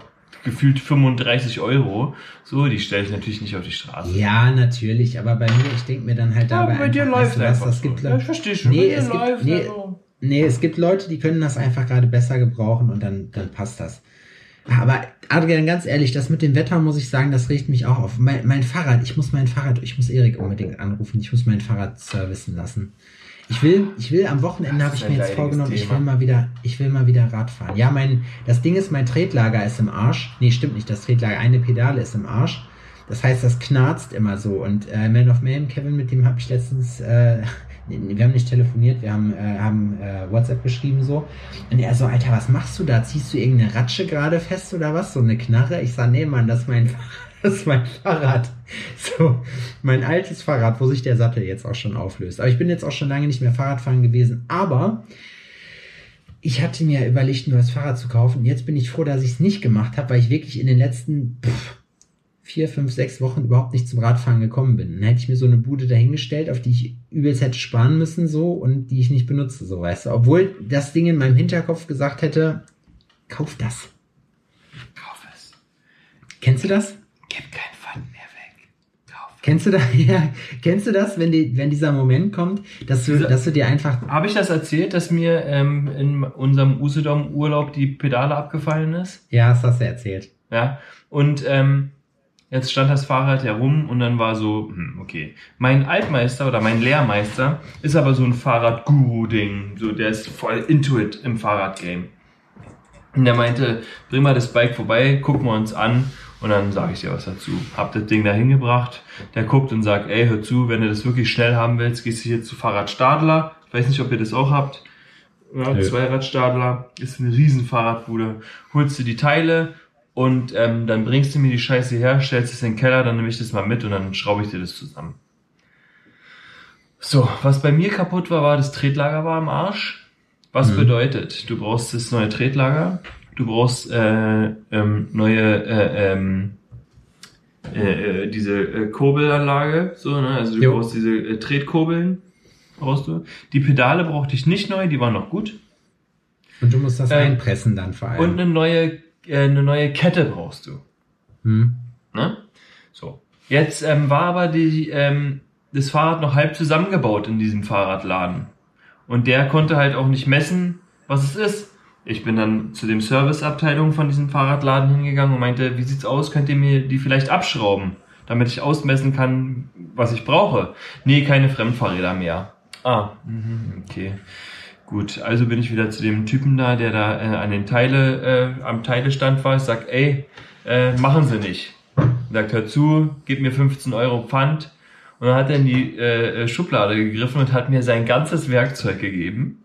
gefühlt 35 Euro. So, die stelle ich natürlich nicht auf die Straße. Ja, natürlich, aber bei mir, ich denke mir dann halt Ja, dabei aber bei dir einfach, läuft weißt du was, das so. gibt ja, ich verstehe schon. Nee, es gibt- läuft nee. also. Nee, es gibt Leute, die können das einfach gerade besser gebrauchen und dann, dann passt das. Aber Adrian, ganz ehrlich, das mit dem Wetter muss ich sagen, das regt mich auch auf. Mein, mein Fahrrad, ich muss mein Fahrrad, ich muss Erik unbedingt anrufen, ich muss mein Fahrrad servicen lassen. Ich will, ich will am Wochenende habe ich mir jetzt vorgenommen, ich Thema. will mal wieder, ich will mal wieder Rad fahren. Ja, mein, das Ding ist, mein Tretlager ist im Arsch. Nee, stimmt nicht, das Tretlager, eine Pedale ist im Arsch. Das heißt, das knarzt immer so. Und äh, Man of Mayhem, Kevin, mit dem habe ich letztens, äh, wir haben nicht telefoniert, wir haben, äh, haben äh, WhatsApp geschrieben so. Und er so, Alter, was machst du da? Ziehst du irgendeine Ratsche gerade fest oder was? So eine Knarre? Ich sag, nee, Mann, das ist mein, das ist mein Fahrrad. So, mein altes Fahrrad, wo sich der Sattel jetzt auch schon auflöst. Aber ich bin jetzt auch schon lange nicht mehr Fahrradfahren gewesen. Aber ich hatte mir überlegt, ein neues Fahrrad zu kaufen. Jetzt bin ich froh, dass ich es nicht gemacht habe, weil ich wirklich in den letzten pff, vier, fünf, sechs Wochen überhaupt nicht zum Radfahren gekommen bin. Dann hätte ich mir so eine Bude dahingestellt, auf die ich übelst hätte sparen müssen, so, und die ich nicht benutze, so, weißt du. Obwohl das Ding in meinem Hinterkopf gesagt hätte, kauf das. Kauf es. Kennst du das? Gib kein Pfand mehr weg. Kauf. Kennst du das? Ja, kennst du das, wenn, die, wenn dieser Moment kommt, dass du, dass du dir einfach, Habe ich das erzählt, dass mir ähm, in unserem Usedom-Urlaub die Pedale abgefallen ist? ja, das hast du erzählt. Ja. Und ähm, jetzt stand das Fahrrad ja rum und dann war so, hm, okay. Mein Altmeister oder mein Lehrmeister ist aber so ein Fahrrad-Guru-Ding. So, der ist voll into it im Fahrradgame. Und der meinte, bring mal das Bike vorbei, gucken wir uns an und dann sage ich dir was dazu. Hab das Ding da hingebracht, der guckt und sagt, ey, hör zu, wenn du das wirklich schnell haben willst, gehst du hier zu Fahrrad Stadler. Ich weiß nicht, ob ihr das auch habt. Ja, Nö. Zweiradstadler ist eine riesen Fahrradbude. Holst du die Teile und ähm, dann bringst du mir die Scheiße her, stellst es in den Keller, dann nehme ich das mal mit und dann schraube ich dir das zusammen. So, was bei mir kaputt war, war das Tretlager war am Arsch. Was Mhm. bedeutet, du brauchst das neue Tretlager, du brauchst äh, ähm, neue äh, ähm, äh, äh, diese äh, Kurbelanlage, so, ne? Also du Jo. brauchst diese äh, Tretkurbeln, brauchst du. Die Pedale brauchte ich nicht neu, die waren noch gut. Und du musst das Äh, einpressen dann vor allem. Und eine neue, äh, eine neue Kette brauchst du. hm? Ne? So. Jetzt ähm, war aber die, ähm, das Fahrrad noch halb zusammengebaut in diesem Fahrradladen. Und der konnte halt auch nicht messen, was es ist. Ich bin dann zu dem Serviceabteilung von diesem Fahrradladen hingegangen und meinte, wie sieht's aus, könnt ihr mir die vielleicht abschrauben, damit ich ausmessen kann, was ich brauche. Nee, keine Fremdfahrräder mehr. Ah, mhm, okay. Gut, also bin ich wieder zu dem Typen da, der da äh, an den Teile, äh, am Teilestand war. Ich sag, ey, äh, machen Sie nicht. Sagt, hör zu, gib mir 15 Euro Pfand. Und dann hat er in die äh, Schublade gegriffen und hat mir sein ganzes Werkzeug gegeben.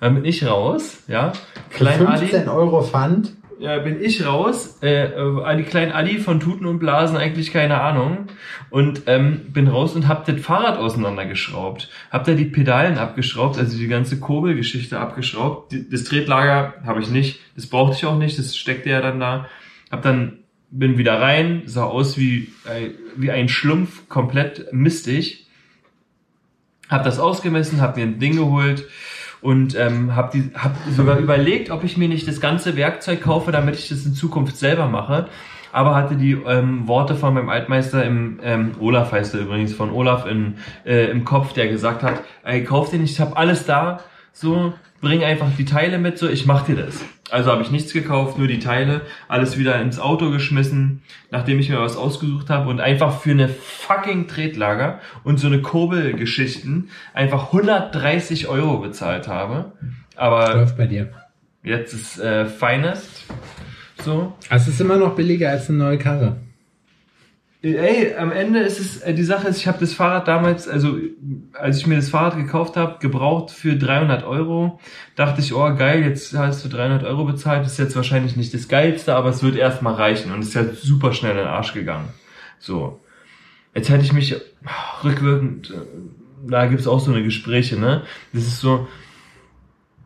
Dann bin ich raus, ja. Klein 15 Adi, Euro Pfand? Ja, bin ich raus. Äh, äh, die kleinen Adi von Tuten und Blasen eigentlich keine Ahnung. Und ähm, bin raus und hab das Fahrrad auseinandergeschraubt. Hab da die Pedalen abgeschraubt, also die ganze Kurbelgeschichte abgeschraubt. Das Tretlager habe ich nicht. Das brauchte ich auch nicht. Das steckte ja dann da. Hab dann bin wieder rein, sah aus wie, äh, wie ein Schlumpf, komplett mistig. Hab das ausgemessen, hab mir ein Ding geholt und ähm, habe hab sogar überlegt, ob ich mir nicht das ganze Werkzeug kaufe, damit ich das in Zukunft selber mache. Aber hatte die ähm, Worte von meinem Altmeister im ähm, Olaf heißt er übrigens von Olaf in, äh, im Kopf, der gesagt hat, ey, kauf dir nicht, ich habe alles da, so bring einfach die Teile mit, so ich mach dir das. Also habe ich nichts gekauft, nur die Teile, alles wieder ins Auto geschmissen, nachdem ich mir was ausgesucht habe und einfach für eine fucking Tretlager und so eine Kurbelgeschichten einfach 130 Euro bezahlt habe. Aber läuft bei dir. Jetzt ist äh, Finest. So. Also es ist immer noch billiger als eine neue Karre. Ey, am Ende ist es, äh, die Sache ist, ich habe das Fahrrad damals, also als ich mir das Fahrrad gekauft habe, gebraucht für 300 Euro, dachte ich, oh geil, jetzt hast du 300 Euro bezahlt, ist jetzt wahrscheinlich nicht das Geilste, aber es wird erstmal reichen und ist halt super schnell in den Arsch gegangen. So. Jetzt hätte ich mich rückwirkend, äh, da gibt's auch so eine Gespräche, ne? Das ist so,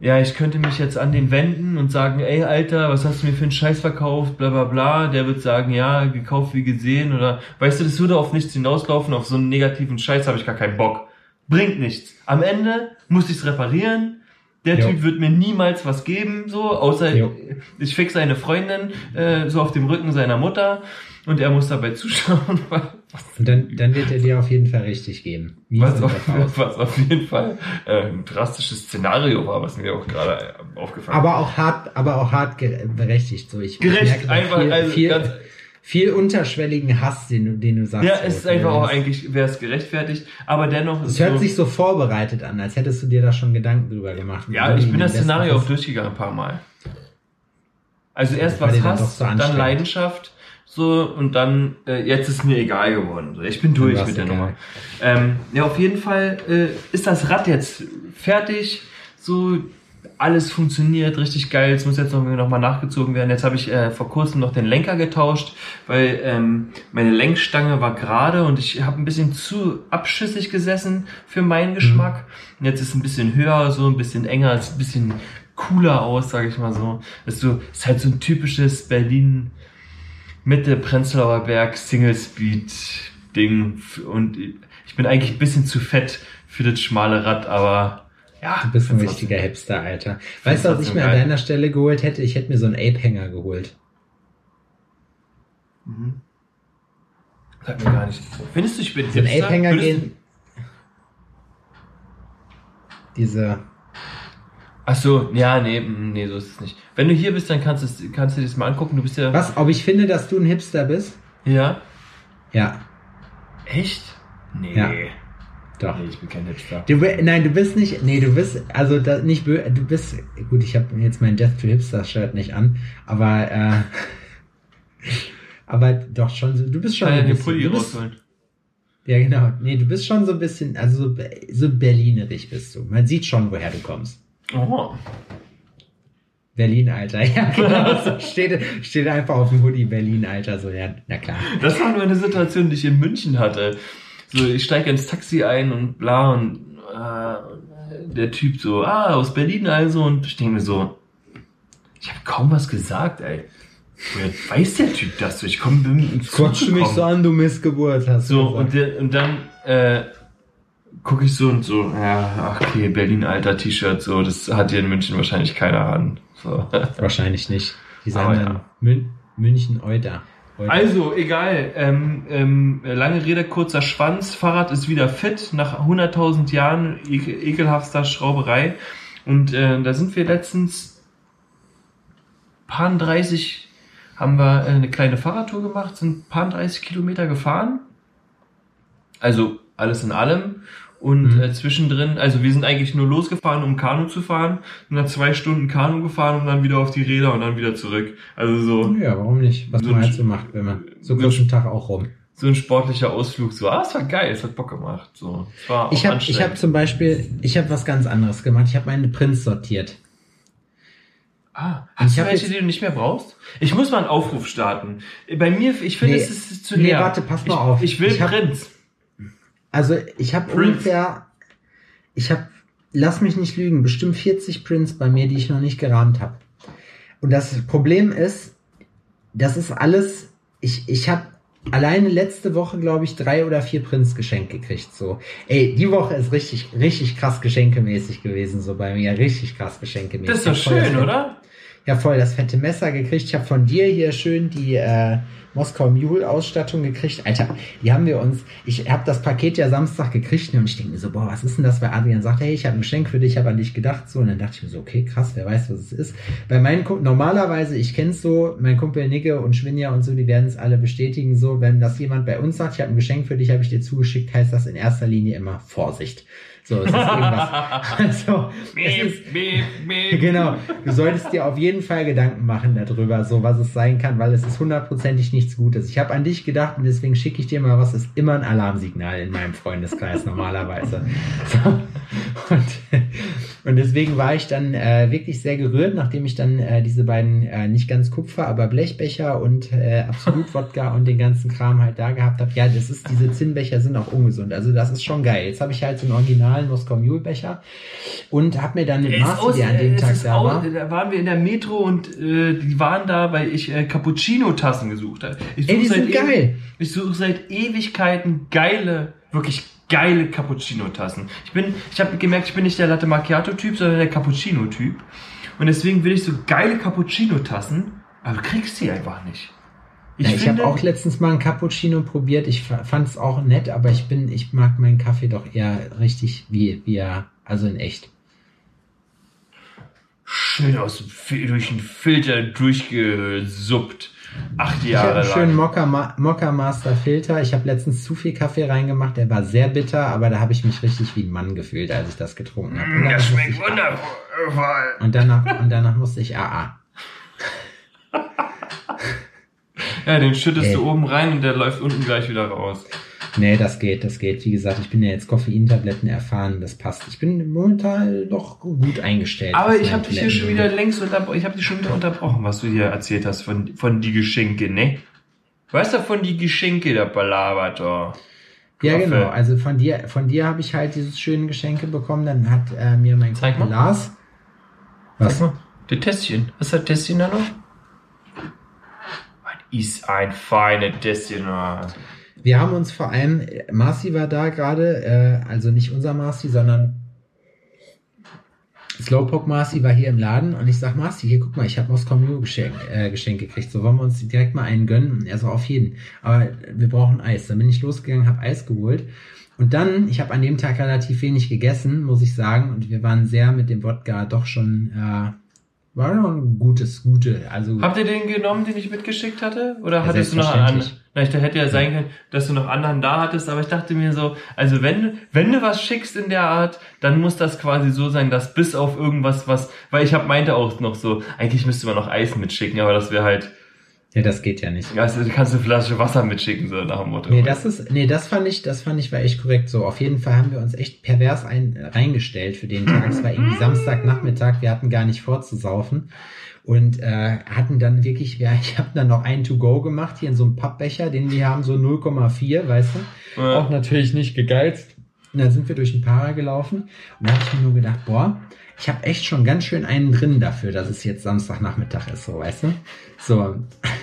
ja, ich könnte mich jetzt an den wenden und sagen, ey Alter, was hast du mir für einen Scheiß verkauft, bla bla bla. Der wird sagen, ja, gekauft wie gesehen oder weißt du, das würde auf nichts hinauslaufen, auf so einen negativen Scheiß habe ich gar keinen Bock. Bringt nichts. Am Ende muss ich's reparieren. Der jo. Typ wird mir niemals was geben, so, außer jo. ich fix seine Freundin äh, so auf dem Rücken seiner Mutter und er muss dabei zuschauen. Und dann, dann wird er dir auf jeden Fall richtig geben. was auf, was auf jeden Fall äh, ein drastisches Szenario war, was mir auch gerade äh, aufgefallen aber auch hart, aber auch hart berechtigt. So, ich Gerecht, einfach, viel, also viel, viel unterschwelligen Hass, den du, den du sagst. Ja, es ist einfach auch eigentlich, wäre es gerechtfertigt, aber dennoch. Es hört so, sich so vorbereitet an, als hättest du dir da schon Gedanken drüber gemacht. Ja, ich bin das Szenario auch durchgegangen ein paar Mal. Also erst was Hass, dann, dann Leidenschaft so und dann äh, jetzt ist mir egal geworden. So, ich bin durch mit der egal. Nummer. Ähm, ja, auf jeden Fall äh, ist das Rad jetzt fertig. So alles funktioniert richtig geil. Es muss jetzt noch, noch mal nachgezogen werden. Jetzt habe ich äh, vor kurzem noch den Lenker getauscht, weil ähm, meine Lenkstange war gerade und ich habe ein bisschen zu abschüssig gesessen für meinen Geschmack. Mhm. Jetzt ist es ein bisschen höher, so ein bisschen enger, ist ein bisschen cooler aus, sage ich mal so. Ist, so, ist halt so ein typisches Berlin Mitte Prenzlauer Berg Single Speed Ding und ich bin eigentlich ein bisschen zu fett für das schmale Rad, aber ja. Du bist ein richtiger Hipster, Alter. Weißt du, was ich mir an deiner Stelle geholt hätte? Ich hätte mir so einen Ape-Hänger geholt. Mhm. Sag mir gar nicht. Findest du, ich bin so ein Ape-Hänger gehen. Diese Ach so, ja, nee, mm, nee, so ist es nicht. Wenn du hier bist, dann kannst, du, kannst du dir das mal angucken. Du bist ja. Was? Ob ich finde, dass du ein Hipster bist? Ja. Ja. Echt? Nee. Ja. Doch. Nee, ich bin kein Hipster. Du, nein, du bist nicht. Nee, du bist also da, nicht du bist gut. Ich habe jetzt mein Death to Hipster Shirt nicht an, aber äh, aber doch schon. Du bist schon. Kann ein bisschen, Pulli du bist, ja, genau. Nee, du bist schon so ein bisschen, also so, so berlinerig bist du. Man sieht schon, woher du kommst. Oh. Berlin, Alter. Ja, genau. so steht, steht einfach auf dem Hoodie Berlin, Alter. So, ja, na klar. Das war nur eine Situation, die ich in München hatte. So, ich steige ins Taxi ein und bla und äh, der Typ so, ah, aus Berlin also. Und ich denke mir so, ich habe kaum was gesagt, ey. Woher weiß der Typ das? Ich komme ins Quatsch mich so an, du Missgeburt hast. So, und, der, und dann äh, gucke ich so und so, ja, okay, Berlin alter T-Shirt, so, das hat hier in München wahrscheinlich keiner an. So. Wahrscheinlich nicht. Die sagen dann ja. Mün München Euter. Also, egal. Ähm, ähm, lange Rede, kurzer Schwanz. Fahrrad ist wieder fit nach 100.000 Jahren ekel ekelhaftster Schrauberei. Und äh, da sind wir letztens paar 30 haben wir äh, eine kleine Fahrradtour gemacht, sind paar 30 Kilometer gefahren. Also alles in allem. Und Mhm. äh, zwischendrin, also wir sind eigentlich nur losgefahren, um Kanu zu fahren, und dann zwei Stunden Kanu gefahren und dann wieder auf die Räder und dann wieder zurück. Also so, Ja, warum nicht? Was So man halt so macht, wenn man so kurz ein- einen Tag auch rum. so ein sportlicher Ausflug. So, ah, es war geil, es hat Bock gemacht. So, es war Ich habe hab zum Beispiel, ich habe was ganz anderes gemacht. Ich habe meine Prints sortiert. Ah, hast Ich du welche, jetzt- die du nicht mehr brauchst? Ich muss mal einen Aufruf starten. Bei mir, ich finde, Nee, es ist zu nee, leer. warte, pass mal ich, auf. Ich will Ich hab- Prinz. Also ich habe ungefähr, ich habe, lass mich nicht lügen, bestimmt 40 Prints bei mir, die ich noch nicht gerahmt habe. Und das Problem ist, das ist alles, ich, ich habe alleine letzte Woche, glaube ich, drei oder vier Prints geschenkt gekriegt. So, ey, die Woche ist richtig, richtig krass geschenkemäßig gewesen, so bei mir, richtig krass geschenkemäßig. Das ist doch schön, das- oder? Ja, voll das fette Messer gekriegt. Ich habe von dir hier schön die äh, Moskau Mule Ausstattung gekriegt. Alter, die haben wir uns. Ich habe das Paket ja Samstag gekriegt und ich denke mir so, boah, was ist denn das? Weil Adrian sagt, hey, ich habe ein Geschenk für dich, ich habe an dich gedacht. So, und dann dachte ich mir so, okay, krass, wer weiß, was es ist. Bei meinen Kumpel, normalerweise, ich kenn's so, mein Kumpel Nicke und Schwinja und so, die werden es alle bestätigen. So, wenn das jemand bei uns sagt, ich habe ein Geschenk für dich, habe ich dir zugeschickt, heißt das in erster Linie immer Vorsicht. So, es ist irgendwas. also, es ist, beep. Genau, du solltest dir auf jeden Fall Gedanken machen darüber, so was es sein kann, weil es ist hundertprozentig nichts Gutes. Ich habe an dich gedacht und deswegen schicke ich dir mal was, ist immer ein Alarmsignal in meinem Freundeskreis normalerweise. So. Und, und deswegen war ich dann äh, wirklich sehr gerührt, nachdem ich dann äh, diese beiden äh, nicht ganz Kupfer, aber Blechbecher und äh, Absolut Wodka und den ganzen Kram halt da gehabt habe. Ja, das ist diese Zinnbecher sind auch ungesund. Also das ist schon geil. Jetzt habe ich halt so einen originalen Moskau Mule Becher und habe mir dann Marci, aus, der an dem es Tag da aus, war. da waren wir in der Metro und äh, die waren da, weil ich äh, Cappuccino-Tassen gesucht habe. Ich Ey, die suche sind seit geil. Ewi- Ich suche seit Ewigkeiten geile, wirklich geile Cappuccino-Tassen. Ich bin, ich habe gemerkt, ich bin nicht der Latte Macchiato-Typ, sondern der Cappuccino-Typ. Und deswegen will ich so geile Cappuccino-Tassen, aber du kriegst sie einfach nicht. Ich, ja, ich habe auch letztens mal einen Cappuccino probiert. Ich fand es auch nett, aber ich bin, ich mag meinen Kaffee doch eher richtig wie, wie er, also in echt. schön aus durch den Filter durchgesuppt. Acht Ich habe Jahre einen schönen lang. Mokka, Ma Mokka Master Filter. Ich habe letztens zu viel Kaffee reingemacht. Der war sehr bitter, aber da habe ich mich richtig wie ein Mann gefühlt, als ich das getrunken habe. Mm, Das schmeckt wundervoll. Und danach, und danach musste ich AA. Ja, den schüttest Ey. du oben rein und der läuft unten gleich wieder raus. Nee, das geht, das geht. Wie gesagt, ich bin ja jetzt Koffeintabletten erfahren, das passt. Ich bin momentan doch gut eingestellt. Aber ich habe dich hier schon wieder längst unterbrochen. Ich habe dich schon wieder unterbrochen, was du hier erzählt hast von, von die Geschenke, ne? Weißt du von die Geschenke, der Palabator? Ja, Waffe. genau. Also von dir, von dir habe ich halt dieses schöne Geschenke bekommen. Dann hat äh, mir mein Zeig Kumpel mal. Lars. Was? Sag mal, der Tässchen. Was hat Tässchen da noch? Was ist ein feines Tässchen. Wir haben uns vor allem, äh, Marci war da gerade, äh, also nicht unser Marci, sondern Slowpoke Marci war hier im Laden und ich sag Marci, hier guck mal, ich habe Moskau Mule Geschenk, äh, Geschenk gekriegt. So wollen wir uns direkt mal einen gönnen. Er so auf jeden. Aber wir brauchen Eis. Dann bin ich losgegangen, habe Eis geholt. Und dann, ich habe an dem Tag relativ wenig gegessen, muss ich sagen. Und wir waren sehr mit dem Wodka doch schon, äh, war noch ein gutes, gute. Also Habt ihr den genommen, den ich mitgeschickt hatte? Oder Ja, hattest du noch einen anderen? Selbstverständlich. Vielleicht hätte ja sein können, dass du noch anderen da hattest, aber ich dachte mir so, also wenn, wenn du was schickst in der Art, dann muss das quasi so sein, dass bis auf irgendwas, was, weil ich hab meinte auch noch so, eigentlich müsste man noch Eis mitschicken, aber das wäre halt, ja, das geht ja nicht. also du kannst eine Flasche Wasser mitschicken, so nach dem Motto. Nee, das ist, nee, das fand ich, das fand ich war echt korrekt so. Auf jeden Fall haben wir uns echt pervers ein, reingestellt für den Tag. Es war irgendwie Samstagnachmittag, wir hatten gar nicht vor zu saufen. Und äh, hatten dann wirklich, ja, ich habe dann noch einen To-Go gemacht, hier in so einem Pappbecher, den wir haben so 0,4, weißt du? Ja. Auch natürlich nicht gegeizt. Und dann sind wir durch den Para gelaufen und da habe ich mir nur gedacht, boah, ich habe echt schon ganz schön einen drin dafür, dass es jetzt Samstagnachmittag ist, so, weißt du? So.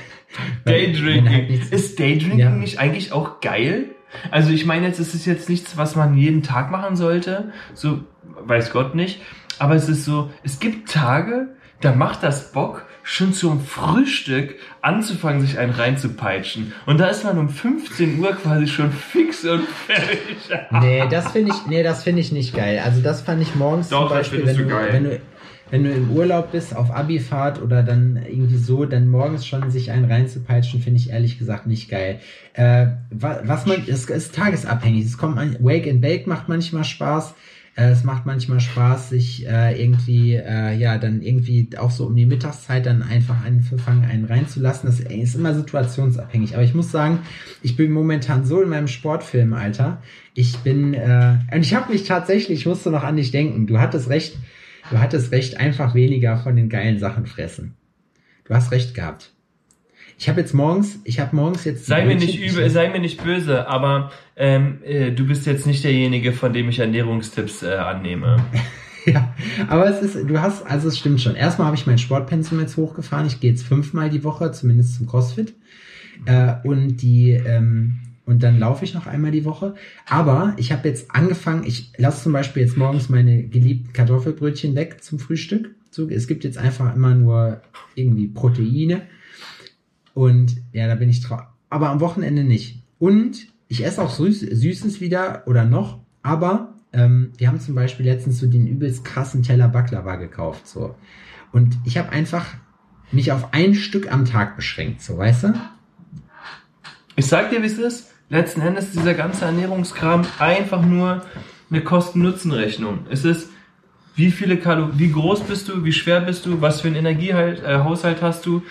Daydrinking. halt ist Daydrinking Ja. nicht eigentlich auch geil? Also ich meine jetzt, es ist jetzt nichts, was man jeden Tag machen sollte, so weiß Gott nicht, aber es ist so, es gibt Tage, da macht das Bock, schon zum Frühstück anzufangen, sich einen reinzupeitschen. Und da ist man um 15 Uhr quasi schon fix und fertig. Nee, das finde ich, nee, das finde ich nicht geil. Also das fand ich morgens Doch, zum Beispiel, wenn du du, geil. wenn du, wenn du im Urlaub bist, auf Abifahrt oder dann irgendwie so, dann morgens schon sich einen reinzupeitschen, finde ich ehrlich gesagt nicht geil. Äh, was, was man, es ist tagesabhängig. Es kommt an, Wake and Bake macht manchmal Spaß. Äh, es macht manchmal Spaß, sich äh, irgendwie, äh, ja, dann irgendwie auch so um die Mittagszeit dann einfach einen verfangen, einen reinzulassen. Das ist immer situationsabhängig. Aber ich muss sagen, ich bin momentan so in meinem Sportfilmalter. Ich bin, äh, und ich habe mich tatsächlich, ich musste noch an dich denken. Du hattest recht, du hattest recht, einfach weniger von den geilen Sachen fressen. Du hast recht gehabt. Ich habe jetzt morgens, ich habe morgens jetzt. Sei mir nicht übel, sei mir nicht böse, aber ähm, äh, du bist jetzt nicht derjenige, von dem ich Ernährungstipps äh, annehme. ja, aber es ist, du hast, also es stimmt schon. Erstmal habe ich mein Sportpensum jetzt hochgefahren. Ich gehe jetzt fünfmal die Woche, zumindest zum CrossFit. Äh, und die, ähm, und dann laufe ich noch einmal die Woche. Aber ich habe jetzt angefangen, ich lasse zum Beispiel jetzt morgens meine geliebten Kartoffelbrötchen weg zum Frühstück. So, es gibt jetzt einfach immer nur irgendwie Proteine und ja, da bin ich drauf. Aber am Wochenende nicht. Und ich esse auch Süß Süßes wieder oder noch, aber ähm, wir haben zum Beispiel letztens so den übelst krassen Teller Baklava gekauft. So. Und ich habe einfach mich auf ein Stück am Tag beschränkt, so weißt du? Ich sag dir, wie es ist. Letzten Endes dieser ganze Ernährungskram einfach nur eine Kosten-Nutzen-Rechnung. Es ist, wie viele Kalorien, wie groß bist du, wie schwer bist du, was für einen Energiehaushalt äh, hast du,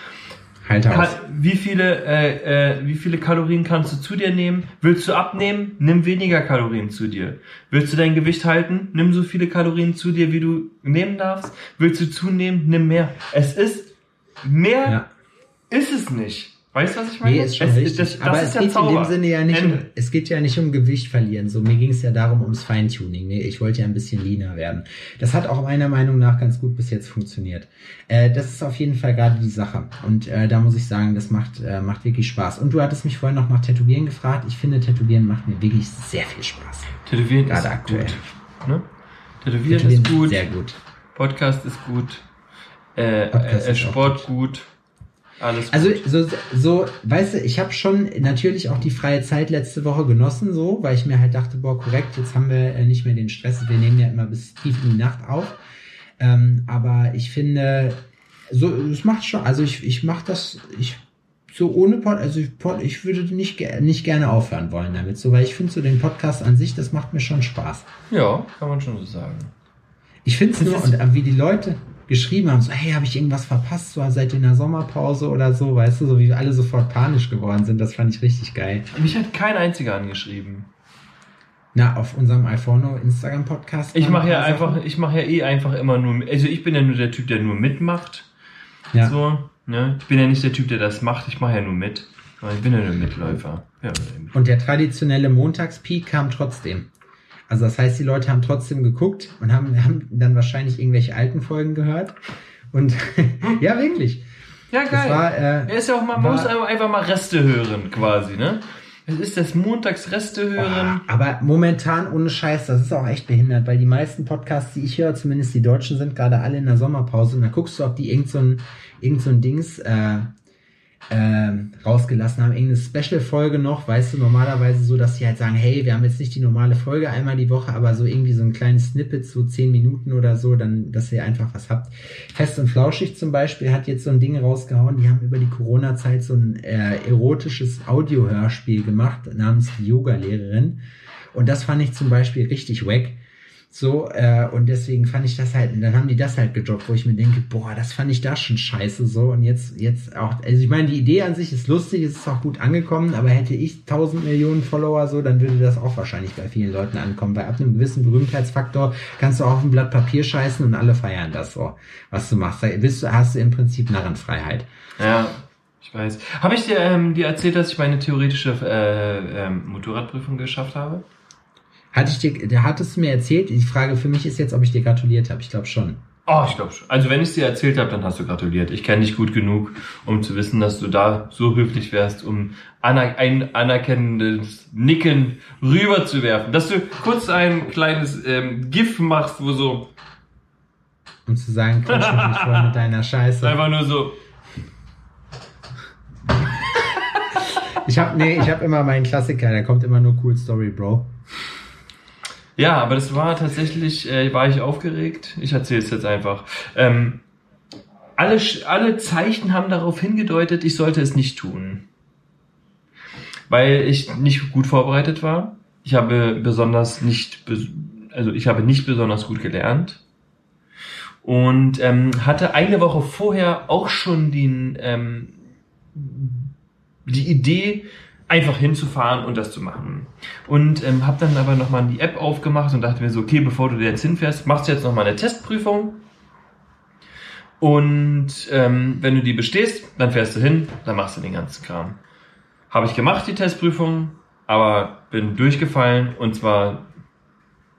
Halt aus. Wie viele, äh, äh, wie viele Kalorien kannst du zu dir nehmen? Willst du abnehmen? Nimm weniger Kalorien zu dir. Willst du dein Gewicht halten? Nimm so viele Kalorien zu dir, wie du nehmen darfst. Willst du zunehmen? Nimm mehr. Es ist mehr, ja. ist es nicht. Weißt du, was ich meine? Nee, ist schon es, richtig. Das, das Aber es geht Zauber. in dem Sinne ja nicht um, es geht ja nicht um Gewicht verlieren. So, mir ging es ja darum ums Feintuning. Nee, ich wollte ja ein bisschen leaner werden. Das hat auch meiner Meinung nach ganz gut bis jetzt funktioniert. Äh, das ist auf jeden Fall gerade die Sache. Und äh, da muss ich sagen, das macht, äh, macht wirklich Spaß. Und du hattest mich vorhin noch nach Tätowieren gefragt. Ich finde, Tätowieren macht mir wirklich sehr viel Spaß. Tätowieren gerade ist aktuell. gut. Ne? Tätowieren, Tätowieren ist gut. Sehr gut. Podcast ist gut. Äh, Podcast äh, Sport gut. gut. Alles also so, so, weißt du, ich habe schon natürlich auch die freie Zeit letzte Woche genossen, so, weil ich mir halt dachte, boah, korrekt, jetzt haben wir äh, nicht mehr den Stress, wir nehmen ja immer bis tief in die Nacht auf. Ähm, aber ich finde, so, es macht schon, also ich, ich mache das, ich so ohne Pod, also ich, Pod, ich würde nicht, nicht gerne aufhören wollen damit, so, weil ich finde so den Podcast an sich, das macht mir schon Spaß. Ja, kann man schon so sagen. Ich finde es nur, und äh, wie die Leute, geschrieben haben, so, hey, habe ich irgendwas verpasst, so seit in der Sommerpause oder so, weißt du, so wie alle sofort panisch geworden sind, das fand ich richtig geil. Mich hat kein einziger angeschrieben. Na, auf unserem iPhone Instagram Podcast. Ich mache ja einfach, ich mache ja eh einfach immer nur, also ich bin ja nur der Typ, der nur mitmacht. Ja. So, ne? Ich bin ja nicht der Typ, der das macht, ich mache ja nur mit. Ich bin ja nur Mitläufer. Ja, und der traditionelle Montagspeak kam trotzdem. Also das heißt, die Leute haben trotzdem geguckt und haben, haben dann wahrscheinlich irgendwelche alten Folgen gehört. Und ja, wirklich. Ja, geil. War, äh, er ist ja auch mal, man muss einfach mal Reste hören, quasi, ne? Es ist das Montagsreste hören. Oh, aber momentan ohne Scheiß, das ist auch echt behindert, weil die meisten Podcasts, die ich höre, zumindest die deutschen, sind gerade alle in der Sommerpause und da guckst du, ob die irgend so ein, irgend so ein Dings, äh, äh, rausgelassen haben, irgendeine Special-Folge noch, weißt du, normalerweise so, dass sie halt sagen, hey, wir haben jetzt nicht die normale Folge einmal die Woche, aber so irgendwie so ein kleines Snippet, so zehn Minuten oder so, dann, dass ihr einfach was habt. Fest und Flauschig zum Beispiel hat jetzt so ein Ding rausgehauen, die haben über die Corona-Zeit so ein äh, erotisches Audiohörspiel gemacht, namens die Yoga-Lehrerin. Und das fand ich zum Beispiel richtig wack so, äh, und deswegen fand ich das halt, und dann haben die das halt gedroppt, wo ich mir denke, boah, das fand ich da schon scheiße so. Und jetzt, jetzt auch, also ich meine, die Idee an sich ist lustig, es ist auch gut angekommen, aber hätte ich 1000 Millionen Follower so, dann würde das auch wahrscheinlich bei vielen Leuten ankommen, weil ab einem gewissen Berühmtheitsfaktor kannst du auch auf ein Blatt Papier scheißen und alle feiern das so, was du machst. Da bist du, hast du im Prinzip Narrenfreiheit. Ja. Ich weiß. Habe ich dir, ähm, dir erzählt, dass ich meine theoretische äh, ähm, Motorradprüfung geschafft habe? Hatte ich dir, der hattest du mir erzählt? Die Frage für mich ist jetzt, ob ich dir gratuliert habe. Ich glaube schon. Oh, ich glaube schon. Also wenn ich es dir erzählt habe, dann hast du gratuliert. Ich kenne dich gut genug, um zu wissen, dass du da so höflich wärst, um aner ein anerkennendes Nicken rüberzuwerfen. Dass du kurz ein kleines ähm, GIF machst, wo so... Um zu sagen, quatsch mich nicht voll mit deiner Scheiße. Einfach nur so... ich habe nee, ich habe immer meinen Klassiker, der kommt immer nur Cool Story, Bro. Ja, aber das war tatsächlich, äh, war ich aufgeregt. Ich erzähle es jetzt einfach. Ähm, alle, alle Zeichen haben darauf hingedeutet, ich sollte es nicht tun. Weil ich nicht gut vorbereitet war. Ich habe besonders nicht, also ich habe nicht besonders gut gelernt. Und ähm, hatte eine Woche vorher auch schon den, ähm, die Idee, einfach hinzufahren und das zu machen. Und ähm, habe dann aber nochmal die App aufgemacht und dachte mir so, okay, bevor du jetzt hinfährst, machst du jetzt nochmal eine Testprüfung. Und ähm, wenn du die bestehst, dann fährst du hin, dann machst du den ganzen Kram. Habe ich gemacht, die Testprüfung, aber bin durchgefallen und zwar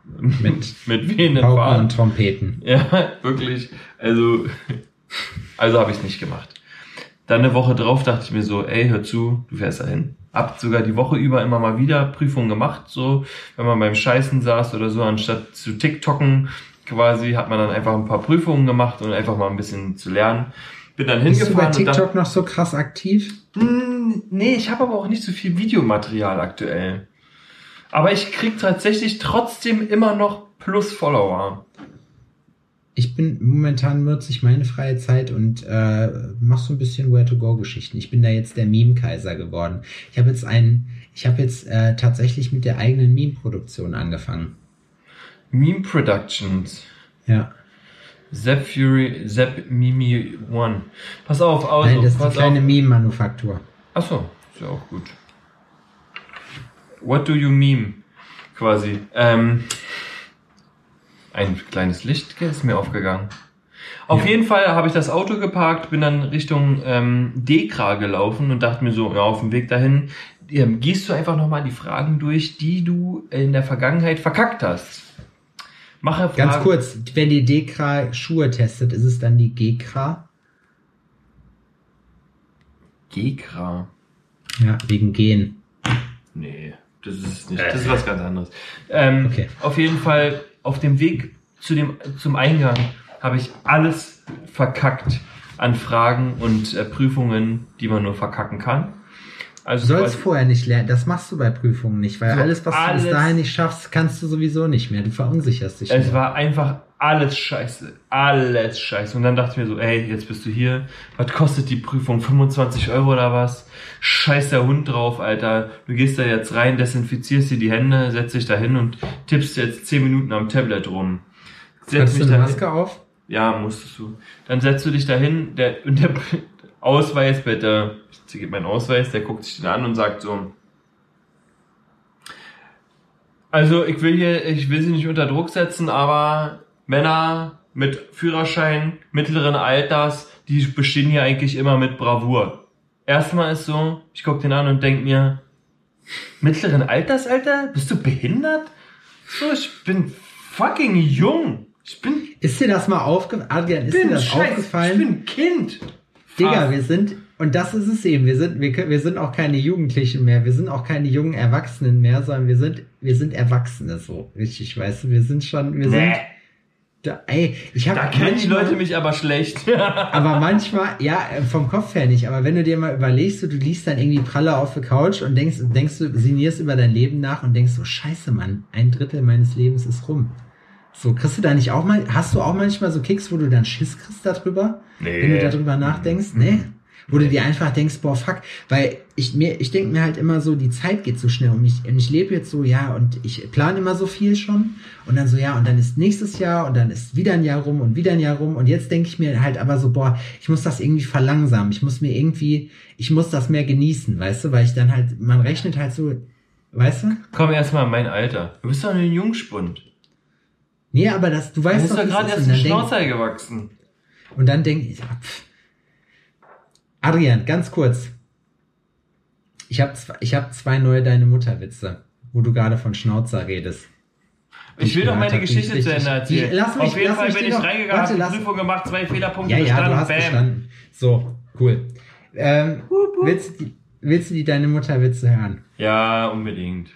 mit, mit wehenden Pauken und Trompeten. Ja, wirklich. Also, also habe ich es nicht gemacht. Dann eine Woche drauf dachte ich mir so, ey, hör zu, du fährst dahin. Hab sogar die Woche über immer mal wieder Prüfungen gemacht, so, wenn man beim Scheißen saß oder so, anstatt zu TikToken quasi, hat man dann einfach ein paar Prüfungen gemacht und einfach mal ein bisschen zu lernen. Bin dann Bist hingefahren. du bei TikTok noch so krass aktiv? Hm, nee, ich habe aber auch nicht so viel Videomaterial aktuell. Aber ich krieg tatsächlich trotzdem immer noch plus Follower ich bin momentan nutze ich meine freie Zeit und äh, mache so ein bisschen Where-to-Go-Geschichten. Ich bin da jetzt der Meme-Kaiser geworden. Ich habe jetzt einen, ich habe jetzt äh, tatsächlich mit der eigenen Meme-Produktion angefangen. Meme Productions. Ja. Zap Fury, Zap Mimi One. Pass auf, also, Nein, das ist die kleine. Meme-Manufaktur. Achso, ist ja auch gut. What do you meme? Quasi. Ähm, ein kleines Licht ist mir aufgegangen. Auf Ja. jeden Fall habe ich das Auto geparkt, bin dann Richtung ähm, Dekra gelaufen und dachte mir so, ja, auf dem Weg dahin ähm, gehst du einfach nochmal die Fragen durch, die du in der Vergangenheit verkackt hast. Mache Fragen. Ganz kurz, wenn die Dekra Schuhe testet, ist es dann die Gekra? Gekra. Ja, wegen Gen. Nee, das ist nicht. Das ist was ganz anderes. Ähm, Okay. Auf jeden Fall auf dem Weg zu dem zum Eingang habe ich alles verkackt an Fragen und äh, Prüfungen, die man nur verkacken kann. Du Also sollst quasi- vorher nicht lernen, das machst du bei Prüfungen nicht, weil So, alles, was du alles- bis dahin nicht schaffst, kannst du sowieso nicht mehr. Du verunsicherst dich. es nur. war einfach alles scheiße, alles scheiße. Und dann dachte ich mir so, ey, jetzt bist du hier. Was kostet die Prüfung? 25 Euro oder was? Scheiß der Hund drauf, Alter. Du gehst da jetzt rein, desinfizierst dir die Hände, setzt dich da hin und tippst jetzt 10 Minuten am Tablet rum. Setz Hattest du eine. Maske auf? Ja, musstest du. Dann setzt du dich dahin, der, und der Ausweis, bitte, ich gebe meinen Ausweis, der guckt sich den an und sagt so, also ich will hier, ich will sie nicht unter Druck setzen, aber Männer mit Führerschein mittleren Alters, die bestehen hier eigentlich immer mit Bravour. Erstmal ist so, ich guck den an und denk mir, mittleren Alters, Alter? Bist du behindert? So, ich bin fucking jung. Ich bin Ist dir das mal aufgefallen? Adrian, ist dir das scheiß, ich aufgefallen? bin ein Kind. Digga, Ah, wir sind, und das ist es eben, wir sind, wir, können- wir sind auch keine Jugendlichen mehr, wir sind auch keine jungen Erwachsenen mehr, sondern wir sind, wir sind Erwachsene so, richtig, weißt du, wir sind schon, wir sind, da, ey, ich habe da kennen die Leute mich aber schlecht. aber manchmal, ja, äh, vom Kopf her nicht, aber wenn du dir mal überlegst, so, du liest dann irgendwie Pralle auf der Couch und denkst, denkst du, sinnierst über dein Leben nach und denkst so, scheiße, Mann, ein Drittel meines Lebens ist rum. So, kriegst du da nicht auch mal, hast du auch manchmal so Kicks, wo du dann Schiss kriegst darüber? Nee. Wenn du darüber nachdenkst, ne? Wo du dir einfach denkst, boah, fuck, weil ich mir, ich denke mir halt immer so, die Zeit geht so schnell und ich, und ich lebe jetzt so, ja, und ich plane immer so viel schon und dann so, ja, und dann ist nächstes Jahr und dann ist wieder ein Jahr rum und wieder ein Jahr rum und jetzt denke ich mir halt aber so, boah, ich muss das irgendwie verlangsamen, ich muss mir irgendwie, ich muss das mehr genießen, weißt du, weil ich dann halt, man rechnet halt so, weißt du? Komm erstmal in mein Alter. Du bist doch ein Jungspund. Nee, aber das, du Du weißt bist doch, es gerade ist. erst ein Schnauzer gewachsen. Und dann denke ich, ja, pff. Adrian, ganz kurz. Ich habe ich hab zwei neue Deine Mutter Witze, wo du gerade von Schnauzer redest. Ich will doch meine hab, Geschichte ich zu Ende erzählen. Lass mich- Auf jeden lass Fall mich bin ich noch- reingegangen, warte, hab lass- die Prüfung gemacht, zwei Fehlerpunkte Ja, ja, bestanden, du hast bam. bestanden. So, cool. Ähm, willst, du die, willst du die Deine Mutter Witze hören? Ja, unbedingt.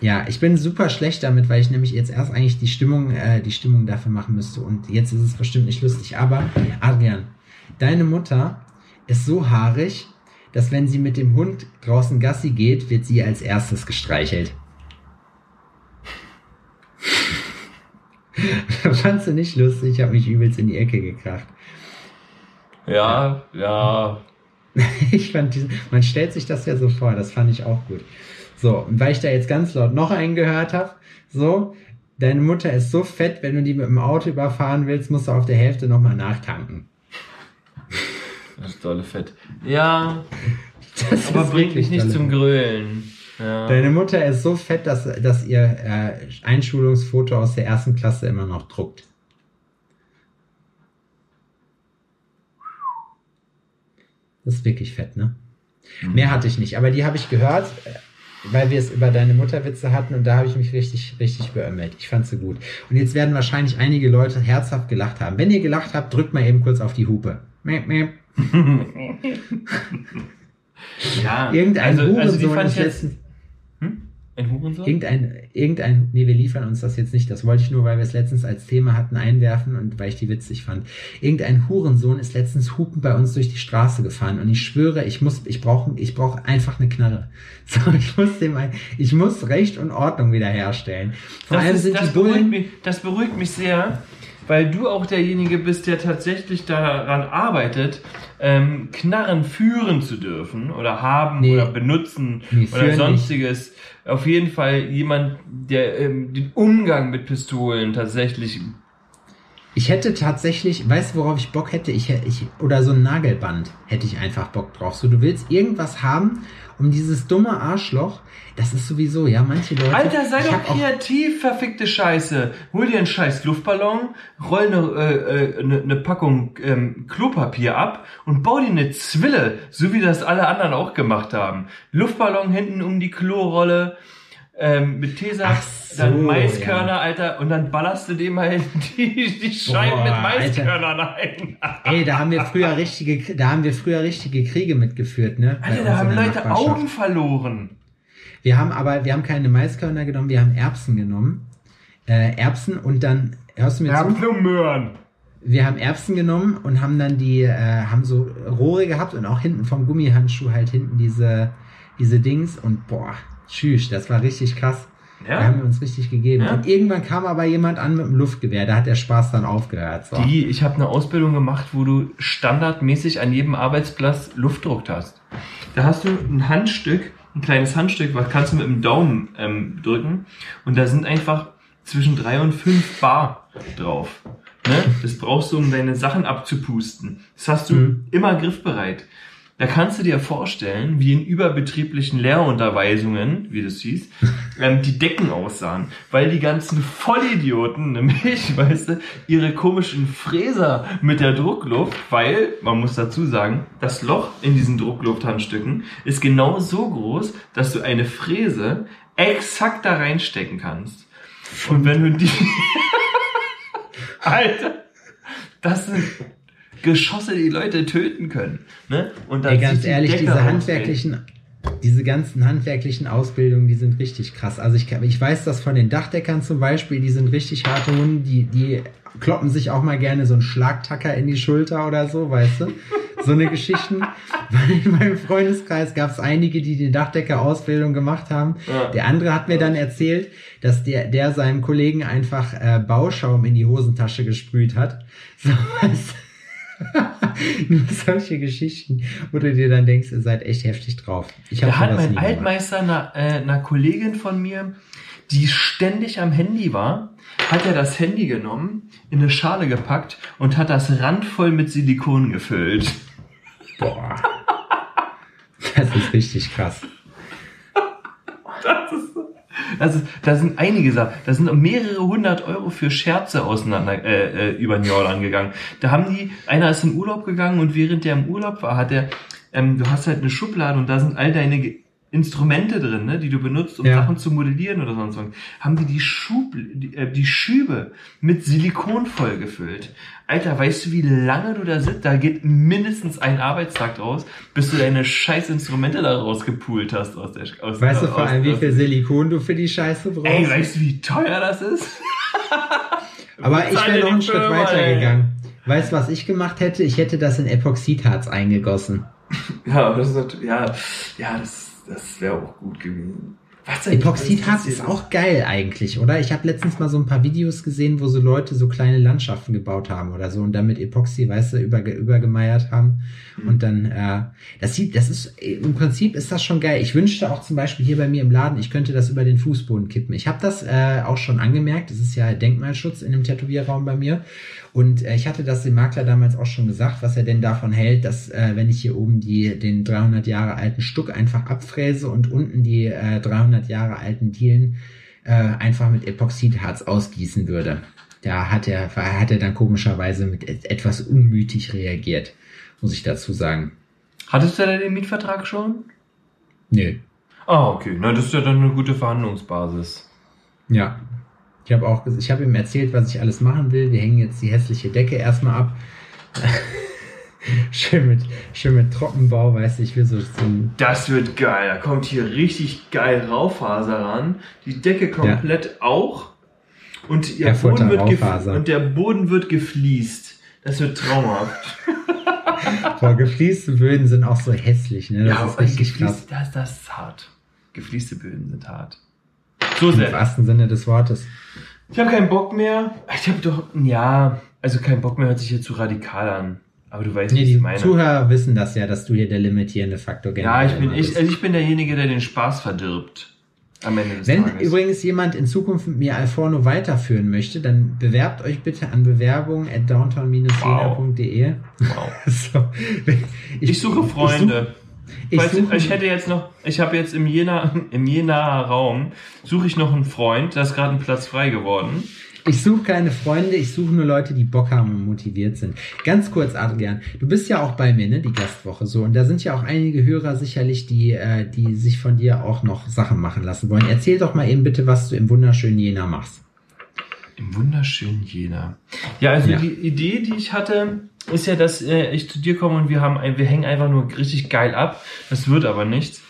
Ja, ich bin super schlecht damit, weil ich nämlich jetzt erst eigentlich die Stimmung, äh, die Stimmung dafür machen müsste und jetzt ist es bestimmt nicht lustig. Aber Adrian, deine Mutter ist so haarig, dass wenn sie mit dem Hund draußen Gassi geht, wird sie als erstes gestreichelt. Fandst du nicht lustig? Ich habe mich übelst in die Ecke gekracht. Ja, ja. Ich fand diese, man stellt sich das ja so vor, das fand ich auch gut. So, und weil ich da jetzt ganz laut noch einen gehört habe, so, deine Mutter ist so fett, wenn du die mit dem Auto überfahren willst, musst du auf der Hälfte nochmal nachtanken. Das ist dolle Fett. Ja, Das aber bringt mich nicht zum Grölen. Ja. Deine Mutter ist so fett, dass, dass ihr äh, Einschulungsfoto aus der ersten Klasse immer noch druckt. Das ist wirklich fett, ne? Mehr hatte ich nicht, aber die habe ich gehört, weil wir es über deine Mutterwitze hatten und da habe ich mich richtig, richtig beömmelt. Ich fand sie gut. Und jetzt werden wahrscheinlich einige Leute herzhaft gelacht haben. Wenn ihr gelacht habt, drückt mal eben kurz auf die Hupe. Miep, miep. ja. Irgendein also, also die Hurensohn fand ich jetzt. letztens, Hm? Ein Hurensohn? Irgendein, irgendein, nee, wir liefern uns das jetzt nicht. Das wollte ich nur, weil wir es letztens als Thema hatten, einwerfen und weil ich die witzig fand. Irgendein Hurensohn ist letztens hupen bei uns durch die Straße gefahren und ich schwöre, ich muss, ich brauche, ich brauche einfach eine Knarre. So, ich muss dem, ein, ich muss Recht und Ordnung wiederherstellen. Vor Das, allem ist, sind das, die beruhigt Bullen, mich, das beruhigt mich sehr, weil du auch derjenige bist, der tatsächlich daran arbeitet, ähm, Knarren führen zu dürfen oder haben Nee. oder benutzen Nee, oder sonstiges. Auf jeden Fall jemand, der ähm, den Umgang mit Pistolen tatsächlich. ich hätte tatsächlich, weißt du, worauf ich Bock hätte? Ich, ich, oder so ein Nagelband hätte ich einfach Bock drauf. So, du willst irgendwas haben, um dieses dumme Arschloch, das ist sowieso, ja, manche Leute. Alter, sei doch kreativ, verfickte Scheiße. Hol dir einen scheiß Luftballon, roll eine, äh, äh, eine, eine Packung ähm, Klopapier ab und bau dir eine Zwille, so wie das alle anderen auch gemacht haben. Luftballon hinten um die Klorolle, ähm, mit Tesa, Ach so, dann Maiskörner, Alter, und dann ballerst du dem mal die, die Scheiben Boah, mit Alter. Maiskörnern ein. Ey, da haben wir früher richtige, da haben wir früher richtige Kriege mitgeführt, ne? Alter, da haben Leute. Augen verloren. Wir haben aber, wir haben keine Maiskörner genommen, wir haben Erbsen genommen. Äh, Erbsen und dann, hörst du mir zu? nur Möhren. Wir haben Erbsen genommen und haben dann die, äh, haben so Rohre gehabt und auch hinten vom Gummihandschuh halt hinten diese, diese Dings und boah, tschüss, das war richtig krass. Da haben Ja? wir uns richtig gegeben. Ja. Und irgendwann kam aber jemand an mit dem Luftgewehr, da hat der Spaß dann aufgehört. So. Die, ich habe eine Ausbildung gemacht, wo du standardmäßig an jedem Arbeitsplatz Luftdruck hast. Da hast du ein Handstück, ein kleines Handstück, was kannst du mit dem Daumen ähm, drücken und da sind einfach zwischen drei und fünf Bar drauf. Ne? Das brauchst du, um deine Sachen abzupusten. Das hast du Mhm. immer griffbereit. Da kannst du dir vorstellen, wie in überbetrieblichen Lehrunterweisungen, wie das hieß, ähm, die Decken aussahen. Weil die ganzen Vollidioten, nämlich, weißt du, ihre komischen Fräser mit der Druckluft, weil, man muss dazu sagen, das Loch in diesen Drucklufthandstücken ist genau so groß, dass du eine Fräse exakt da reinstecken kannst. Und wenn du die... Alter, das sind Geschosse, die Leute töten können. Ne? Und dann Ey, ganz die ehrlich, Decke diese handwerklichen, diese ganzen handwerklichen Ausbildungen, die sind richtig krass. Also ich, ich weiß das von den Dachdeckern zum Beispiel, die sind richtig harte Hunde, die, die kloppen sich auch mal gerne so einen Schlagtacker in die Schulter oder so, weißt du? So eine Geschichten. Weil in meinem Freundeskreis gab es einige, die die Dachdecker-Ausbildung gemacht haben. Ja. Der andere hat mir dann erzählt, dass der, der seinem Kollegen einfach äh, Bauschaum in die Hosentasche gesprüht hat. So, weißt du? Nur solche Geschichten, wo du dir dann denkst, ihr seid echt heftig drauf. Ich Da hat mein. Altmeister einer, äh, einer Kollegin von mir, die ständig am Handy war, hat er das Handy genommen, in eine Schale gepackt und hat das randvoll mit Silikon gefüllt. Boah. Das ist richtig krass. Das ist, das ist, da sind einige Sachen, da sind mehrere hundert Euro für Scherze auseinander äh, äh, über den Jordan gegangen. Da haben die, einer ist in Urlaub gegangen und während der im Urlaub war, hat er, ähm, du hast halt eine Schublade und da sind all deine Instrumente drin, ne, die du benutzt, um Ja. Sachen zu modellieren oder sonst was. Haben die die, Schub, die, äh, die Schübe mit Silikon vollgefüllt. Alter, weißt du, wie lange du da sitzt? Da geht mindestens ein Arbeitstag draus, bis du deine scheiß Instrumente da rausgepult hast aus der aus, Weißt du vor allem, wie viel Silikon du für die Scheiße brauchst? Ey, weißt du, wie teuer das ist? Aber ich wäre noch einen Schritt Firma, weiter ey? gegangen. Weißt du, was ich gemacht hätte? Ich hätte das in Epoxidharz eingegossen. Ja, das ist ja, ja, das, das wäre auch gut gewesen. Epoxidharz ist auch geil eigentlich, oder? Ich habe letztens mal so ein paar Videos gesehen, wo so Leute so kleine Landschaften gebaut haben oder so und damit Epoxy, weißt du, über, übergemeiert haben. Mhm. Und dann, äh, das sieht, das ist, im Prinzip ist das schon geil. Ich wünschte auch zum Beispiel hier bei mir im Laden, ich könnte das über den Fußboden kippen. Ich habe das äh, auch schon angemerkt. Das ist ja Denkmalschutz in dem Tätowierraum bei mir. Und äh, ich hatte das dem Makler damals auch schon gesagt, was er denn davon hält, dass äh, wenn ich hier oben die den 300 Jahre alten Stuck einfach abfräse und unten die äh, 300 Jahre alten Dielen äh, einfach mit Epoxidharz ausgießen würde. Da hat er, hat er dann komischerweise mit et- etwas unmütig reagiert, muss ich dazu sagen. Hattest du denn den Mietvertrag schon? Nö. Ah, okay. Na, das ist ja dann eine gute Verhandlungsbasis. Ja. Ich habe auch, ich habe ihm erzählt, was ich alles machen will. Wir hängen jetzt die hässliche Decke erstmal ab. schön mit, schön mit Trockenbau, weißt du, ich will so, so Das wird geil. Da kommt hier richtig geil Raufaser ran. Die Decke komplett auch. Und, der Boden wird und der Boden wird gefliest. Das wird traumhaft. boah, gefließte Böden sind auch so hässlich, ne? Das ist richtig krass. gefliest, das, das ist hart. Gefließte Böden sind hart. So Im sehr. wahrsten Sinne des Wortes. Ich habe keinen Bock mehr. Ich habe doch, ja, also kein Bock mehr hört sich hier zu radikal an. Aber du weißt, Nee, was ich die meine. Zuhörer wissen das ja, dass du hier der limitierende Faktor ja, ich bin, ich, bist. also ich bin derjenige, der den Spaß verdirbt. Am Ende des Wenn Tages. übrigens jemand in Zukunft mit mir Alforno weiterführen möchte, dann bewerbt euch bitte an bewerbung at downtown-jena.de. wow. so, Ich suche Freunde. Ich, Falls, suche, ich hätte jetzt noch, ich habe jetzt im Jena, im Jenaer Raum, suche ich noch einen Freund, da ist gerade ein Platz frei geworden. ich suche keine Freunde, ich suche nur Leute, die Bock haben und motiviert sind. Ganz kurz, Adrian, du bist ja auch bei mir, ne, die Gastwoche so. Und da sind ja auch einige Hörer sicherlich, die, äh, die sich von dir auch noch Sachen machen lassen wollen. Erzähl doch mal eben bitte, was du im wunderschönen Jena machst. Im wunderschönen Jena. Ja, also Ja. die Idee, die ich hatte, ist ja, dass äh, ich zu dir komme und wir haben ein, wir hängen einfach nur richtig geil ab. Das wird aber nichts.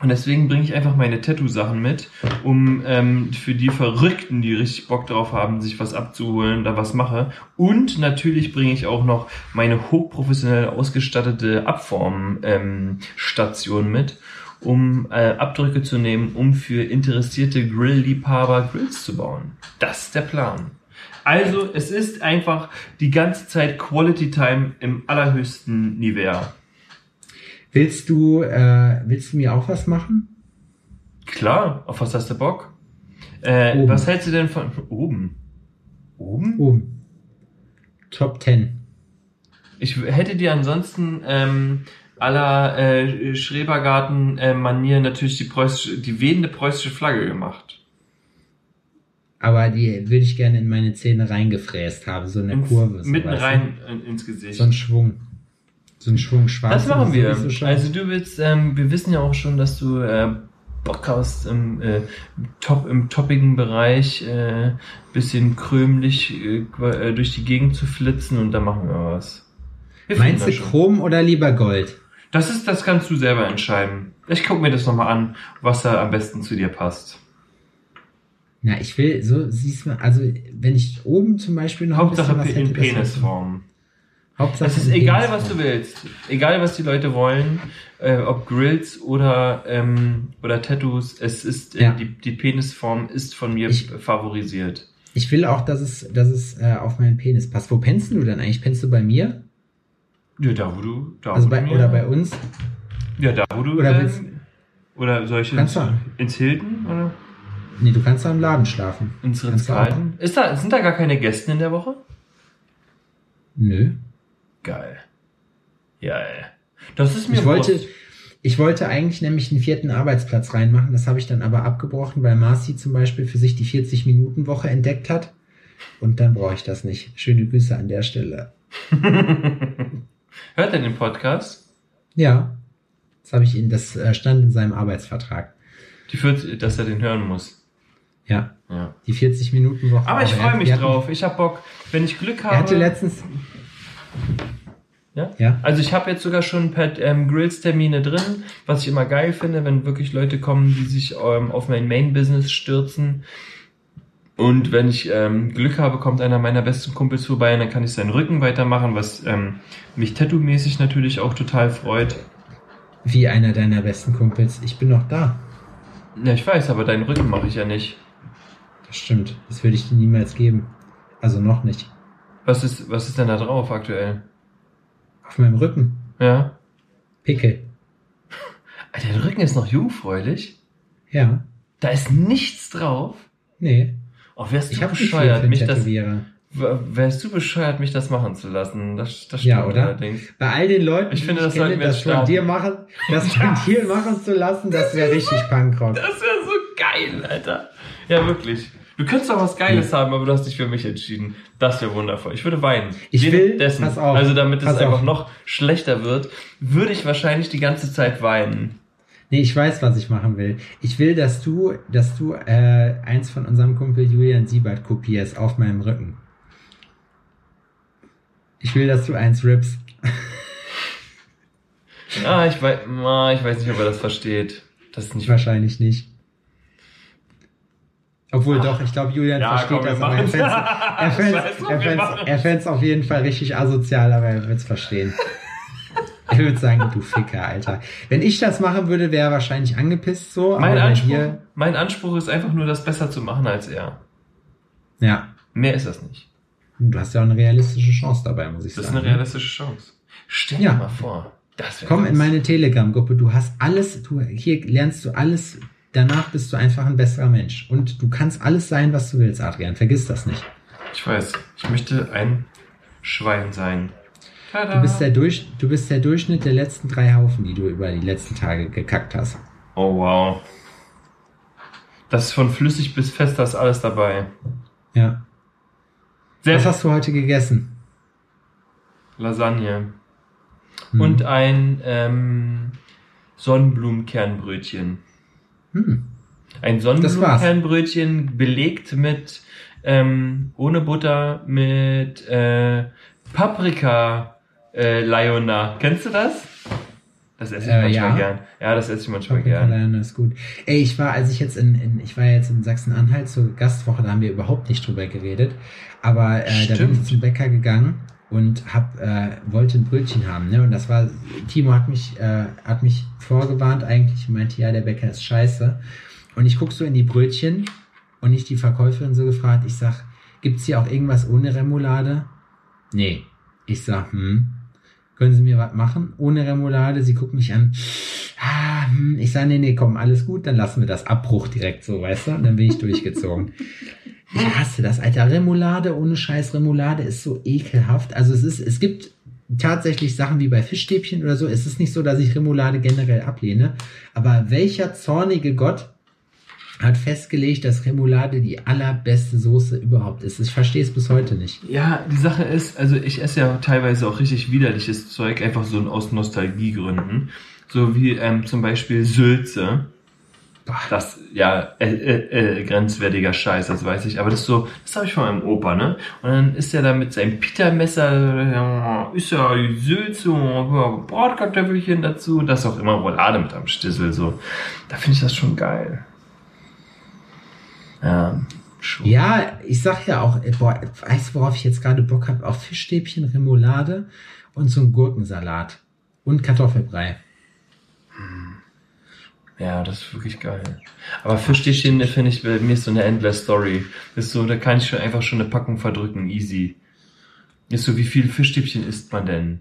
Und deswegen bringe ich einfach meine Tattoo-Sachen mit, um ähm, für die Verrückten, die richtig Bock drauf haben, sich was abzuholen, da was mache. Und natürlich bringe ich auch noch meine hochprofessionell ausgestattete Abform-Station ähm, Station mit, um äh, Abdrücke zu nehmen, um für interessierte Grill-Liebhaber Grills zu bauen. Das ist der Plan. Also, es ist einfach die ganze Zeit Quality Time im allerhöchsten Niveau. Willst du, äh, willst du mir auch was machen? Klar, auf was hast du Bock? Äh, was hältst du denn von oben? Oben? Oben. Top 10. Ich hätte dir ansonsten ähm, aller äh, Schrebergarten-Manier natürlich die preußische, die wehende preußische Flagge gemacht. Aber die würde ich gerne in meine Zähne reingefräst haben, so eine Ins, Kurve. So, mitten rein in, ins Gesicht. So ein Schwung. So ein Schwung schwarz. Das machen wir. schon. Also du willst, ähm, wir wissen ja auch schon, dass du äh, Bock hast im, äh, top, im toppigen Bereich äh, bisschen krümlich äh, äh, durch die Gegend zu flitzen und da machen wir was. Wir Meinst du. Chrom oder lieber Gold? Das ist, das kannst du selber entscheiden. Ich guck mir das nochmal an, was da am besten zu dir passt. Na, ich will, so siehst du, also wenn ich oben zum Beispiel noch Hauptsache ein bisschen was in hätte, Penisform. Hauptsache Es ist egal, was du willst. Egal, was die Leute wollen. Äh, ob Grills oder, ähm, oder Tattoos. Es ist, äh, Ja. die, die Penisform ist von mir Ich- favorisiert. Ich will auch, dass es, dass es äh, auf meinen Penis passt. Wo pennst du denn eigentlich? Pennst du bei mir? Ja, da wo du, da Also wo bei, du mir, oder bei uns? Ja, da wo du, oder oder, willst- oder soll ich ins, Kannst du. ins Hilton oder Nee, du kannst da im Laden schlafen. ins. Ritz-Carlton? Ist da, sind da gar keine Gäste in der Woche? Nö. Geil. Ja, ey. Das ist mir Ich wollte, ich wollte eigentlich nämlich einen vierten Arbeitsplatz reinmachen. Das habe ich dann aber abgebrochen, weil Marci zum Beispiel für sich die 40-Minuten-Woche entdeckt hat. Und dann brauche ich das nicht. Schöne Grüße an der Stelle. Hört er den Podcast? Ja. Das habe ich ihn, das äh, stand in seinem Arbeitsvertrag. Die führt, dass er den hören muss. Ja. Ja. Die 40-Minuten-Woche. Aber ich freue mich hatten- drauf. Ich hab Bock. Wenn ich Glück habe. Er hatte letztens. Ja? Ja. Also ich habe jetzt sogar schon ein paar ähm, Grills-Termine drin, was ich immer geil finde, wenn wirklich Leute kommen, die sich ähm, auf mein Main-Business stürzen. Und wenn ich ähm, Glück habe, kommt einer meiner besten Kumpels vorbei und dann kann ich seinen Rücken weitermachen, was ähm, mich tattoo-mäßig natürlich auch total freut. Wie einer deiner besten Kumpels. Ich bin noch da. Ja, ich weiß, aber deinen Rücken mache ich ja nicht. Das stimmt. Das würde ich dir niemals geben. Also noch nicht. Was ist, was ist denn da drauf aktuell? Auf meinem Rücken. Ja? Pickel. Alter, dein Rücken ist noch jungfräulich. Ja. Da ist nichts drauf. Nee. Oh, wärst du Ich für bescheuert, mich das, wärst du bescheuert, mich das machen zu lassen? Das, das Ja, stimmt oder? allerdings. Bei all den Leuten, Ich die finde, ich das kenne, sollten wir das von dir machen, das von dir machen zu lassen, das wäre richtig Punkrock. Das wäre so geil, Alter. Ja, wirklich. Du könntest doch was Geiles haben, aber du hast dich für mich entschieden. Das wäre wundervoll. Ich würde weinen. Ich will- Währenddessen, pass auf, also damit es einfach auf. noch schlechter wird, würde ich wahrscheinlich die ganze Zeit weinen. Nee, ich weiß, was ich machen will. Ich will, dass du, dass du äh, eins von unserem Kumpel Julian Siebert kopierst auf meinem Rücken. Ich will, dass du eins rippst. Ah, ich weiß, ich weiß nicht, ob er das versteht. Das ist nicht Wahrscheinlich nicht. Obwohl doch, ich glaube, Julian Ja, versteht komm, das, aber er er fänd's auf jeden Fall richtig asozial, aber er wird's verstehen. Er wird sagen, du Ficker, Alter. Wenn ich das machen würde, wäre er wahrscheinlich angepisst so, mein Anspruch, dir, mein Anspruch ist einfach nur, das besser zu machen als er. ja, Mehr ist das nicht. du hast ja auch eine realistische Chance dabei, muss ich Das ist sagen. eine realistische Chance. Stell Ja. dir mal vor. Das wäre Komm in meine Telegram-Gruppe, du hast alles, du, hier lernst du alles, danach bist du einfach ein besserer Mensch. Und du kannst alles sein, was du willst, Adrian, vergiss das nicht. Ich weiß. Ich möchte ein Schwein sein. Tada. Du bist, der Durch, du bist der Durchschnitt der letzten drei Haufen, die du über die letzten Tage gekackt hast. Oh wow. Das ist von flüssig bis fest, da ist alles dabei. Ja. Sehr Was hast du heute gegessen? Lasagne. Hm. Und ein ähm, Sonnenblumenkernbrötchen. Hm. Ein Das. Sonnenblumenkernbrötchen belegt mit ähm, ohne Butter mit äh, Paprika äh, Laiona. Kennst du das? Das esse ich Äh, manchmal ja. gern. Ja, das esse ich manchmal Paprika gern. Lerne ist gut. Ey, ich war, als ich jetzt in, in ich war jetzt in Sachsen-Anhalt zur Gastwoche, da haben wir überhaupt nicht drüber geredet. Aber äh, da bin ich zum Bäcker gegangen und hab, äh, wollte ein Brötchen haben, ne? Und das war, Timo hat mich, äh, hat mich vorgewarnt eigentlich und meinte, ja, der Bäcker ist scheiße. Und ich guck so in die Brötchen und ich die Verkäuferin so gefragt, ich sag, gibt's hier auch irgendwas ohne Remoulade? Nee. Ich sag, hm, können Sie mir was machen ohne Remoulade? Sie guckt mich an. Ah, hm. Ich sage, nee, nee, komm, alles gut, dann lassen wir das. Abbruch direkt so, weißt du? Und dann bin ich durchgezogen. Ich hasse das, Alter. Remoulade ohne Scheiß Remoulade ist so ekelhaft. Also es ist, es gibt tatsächlich Sachen wie bei Fischstäbchen oder so. Es ist nicht so, dass ich Remoulade generell ablehne. Aber welcher zornige Gott hat festgelegt, dass Remoulade die allerbeste Soße überhaupt ist? Ich verstehe es bis heute nicht. Ja, die Sache ist, also ich esse ja teilweise auch richtig widerliches Zeug, einfach so aus Nostalgiegründen. So wie ähm, zum Beispiel Sülze. Das, ja, äh, äh, äh, grenzwertiger Scheiß, das weiß ich. Aber das ist so, das habe ich von meinem Opa, ne? Und dann ist er da mit seinem Pita-Messer, ist ja die Sülze, und Bratkartoffelchen dazu das ist auch immer Roulade mit am Stissel, so. Da finde ich das schon geil. Ja, schon. Ja, ich sag ja auch, äh, boah, weißt du, worauf ich jetzt gerade Bock habe? Auf Fischstäbchen, Remoulade und so einen Gurkensalat. Und Kartoffelbrei. Ja, das ist wirklich geil. Aber Fischstäbchen finde ich bei mir ist so eine endless Story. Ist so, da kann ich schon einfach schon eine Packung verdrücken, easy. Ist so, wie viel Fischstäbchen isst man denn?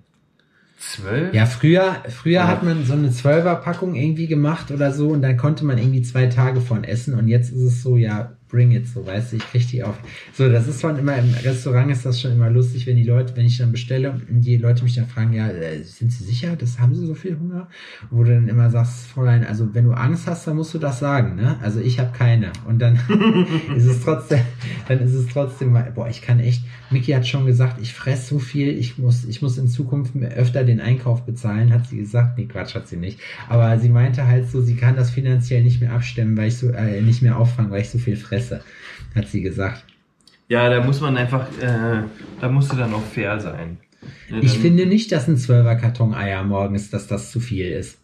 Zwölf? Ja, früher, früher Ja. hat man so eine Zwölferpackung irgendwie gemacht oder so und dann konnte man irgendwie zwei Tage von essen und jetzt ist es so, ja, bring it, so, weißt du, ich krieg die auf. So, das ist schon immer, im Restaurant ist das schon immer lustig, wenn die Leute, wenn ich dann bestelle und die Leute mich dann fragen, ja, äh, sind sie sicher, das haben sie so viel Hunger? Wo du dann immer sagst, Fräulein, also wenn du Angst hast, dann musst du das sagen, ne? Also ich habe keine. Und dann ist es trotzdem, dann ist es trotzdem, boah, ich kann echt, Miki hat schon gesagt, ich fress so viel, ich muss, ich muss in Zukunft öfter den Einkauf bezahlen, hat sie gesagt. Nee, Quatsch, hat sie nicht. Aber sie meinte halt so, sie kann das finanziell nicht mehr abstemmen, weil ich so, äh, nicht mehr auffangen, weil ich so viel fresse, hat sie gesagt. Ja, da muss man einfach, äh, da musst du dann auch fair sein. Ja, Ich finde nicht, dass ein Zwölfer Karton Eier morgens, dass das zu viel ist.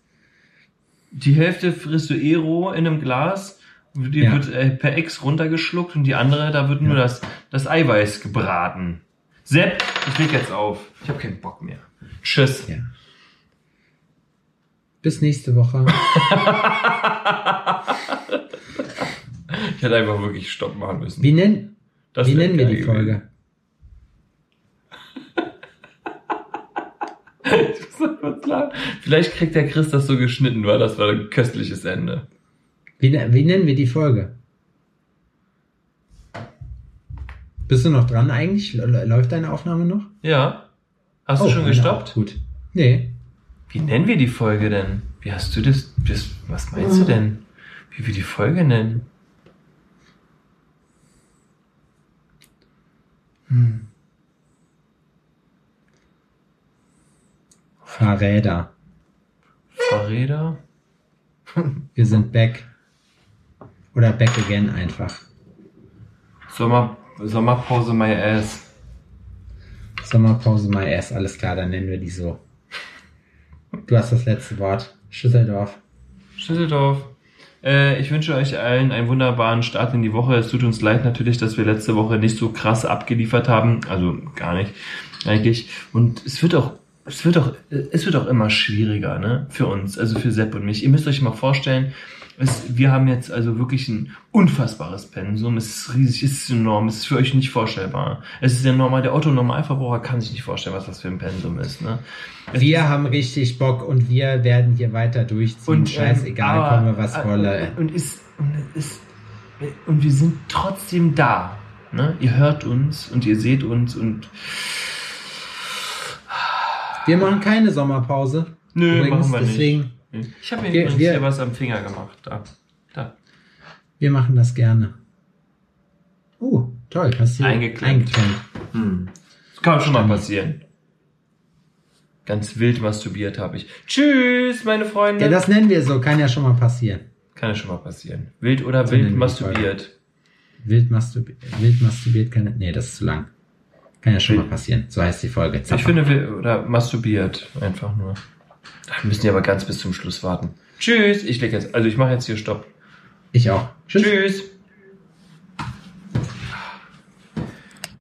Die Hälfte frisst du eh roh in einem Glas, die Ja. wird äh, per Ex runtergeschluckt und die andere, da wird nur Ja. das, das Eiweiß gebraten. Sepp, ich leg jetzt auf. Ich habe keinen Bock mehr. Tschüss. Bis nächste Woche. Ich hätte einfach wirklich Stopp machen müssen. Wie, nenn, Das wie nennen wir die Folge? Ich muss. Vielleicht kriegt der Chris das so geschnitten, weil das war ein köstliches Ende. Wie, ne- wie nennen wir die Folge? Bist du noch dran eigentlich? Läuft deine Aufnahme noch? Ja. Hast Oh, du schon gestoppt? auch. Gut. Nee. Wie nennen wir die Folge denn? Wie hast du das? das was meinst du denn? Wie wir die Folge nennen? Fahrräder. Fahrräder? Wir sind back. Oder back again einfach. Sommer, Sommerpause my ass. Sommerpause my ass, alles klar, dann nennen wir die so. Du hast das letzte Wort. Schüsseldorf. Schüsseldorf. Äh, ich wünsche euch allen einen wunderbaren Start in die Woche. Es tut uns leid natürlich, dass wir letzte Woche nicht so krass abgeliefert haben. Also gar nicht, eigentlich. Und es wird auch, es wird auch, es wird auch immer schwieriger, ne? Für uns, also für Sepp und mich. Ihr müsst euch mal vorstellen, es, wir haben jetzt also wirklich ein unfassbares Pensum. Es ist riesig, es ist enorm, es ist für euch nicht vorstellbar. Es ist ja normal, der Otto-Normalverbraucher kann sich nicht vorstellen, was das für ein Pensum ist, ne? Wir haben richtig Bock und wir werden hier weiter durchziehen. und Scheißegal, ähm, aber- komme was äh, wolle. Und ist und ist und wir sind trotzdem da. Ne? Ihr hört uns und ihr seht uns und Wir machen keine Sommerpause. nö, Übrigens, machen wir deswegen, nicht. Ich habe mir Wir- übrigens wir- hier was am Finger gemacht. Da. Da. wir machen das gerne. Oh, toll, hast du Eingeklemmt. eingeklemmt. Hm. Das kann schon mal passieren. Ganz wild masturbiert habe ich. Tschüss, meine Freunde. Ja, das nennen wir so, kann ja schon mal passieren. kann ja schon mal passieren. Wild oder So wild masturbiert. Wild, masturbi wild masturbiert kann, nee, das ist zu lang. Kann ja schon Wild- mal passieren. So heißt die Folge. Ich Zapper. finde, wild oder masturbiert. Einfach nur. Da müssen die aber ganz bis zum Schluss warten. Tschüss. Ich leg jetzt, also ich mache jetzt hier Stopp. ich auch. Tschüss. Tschüss.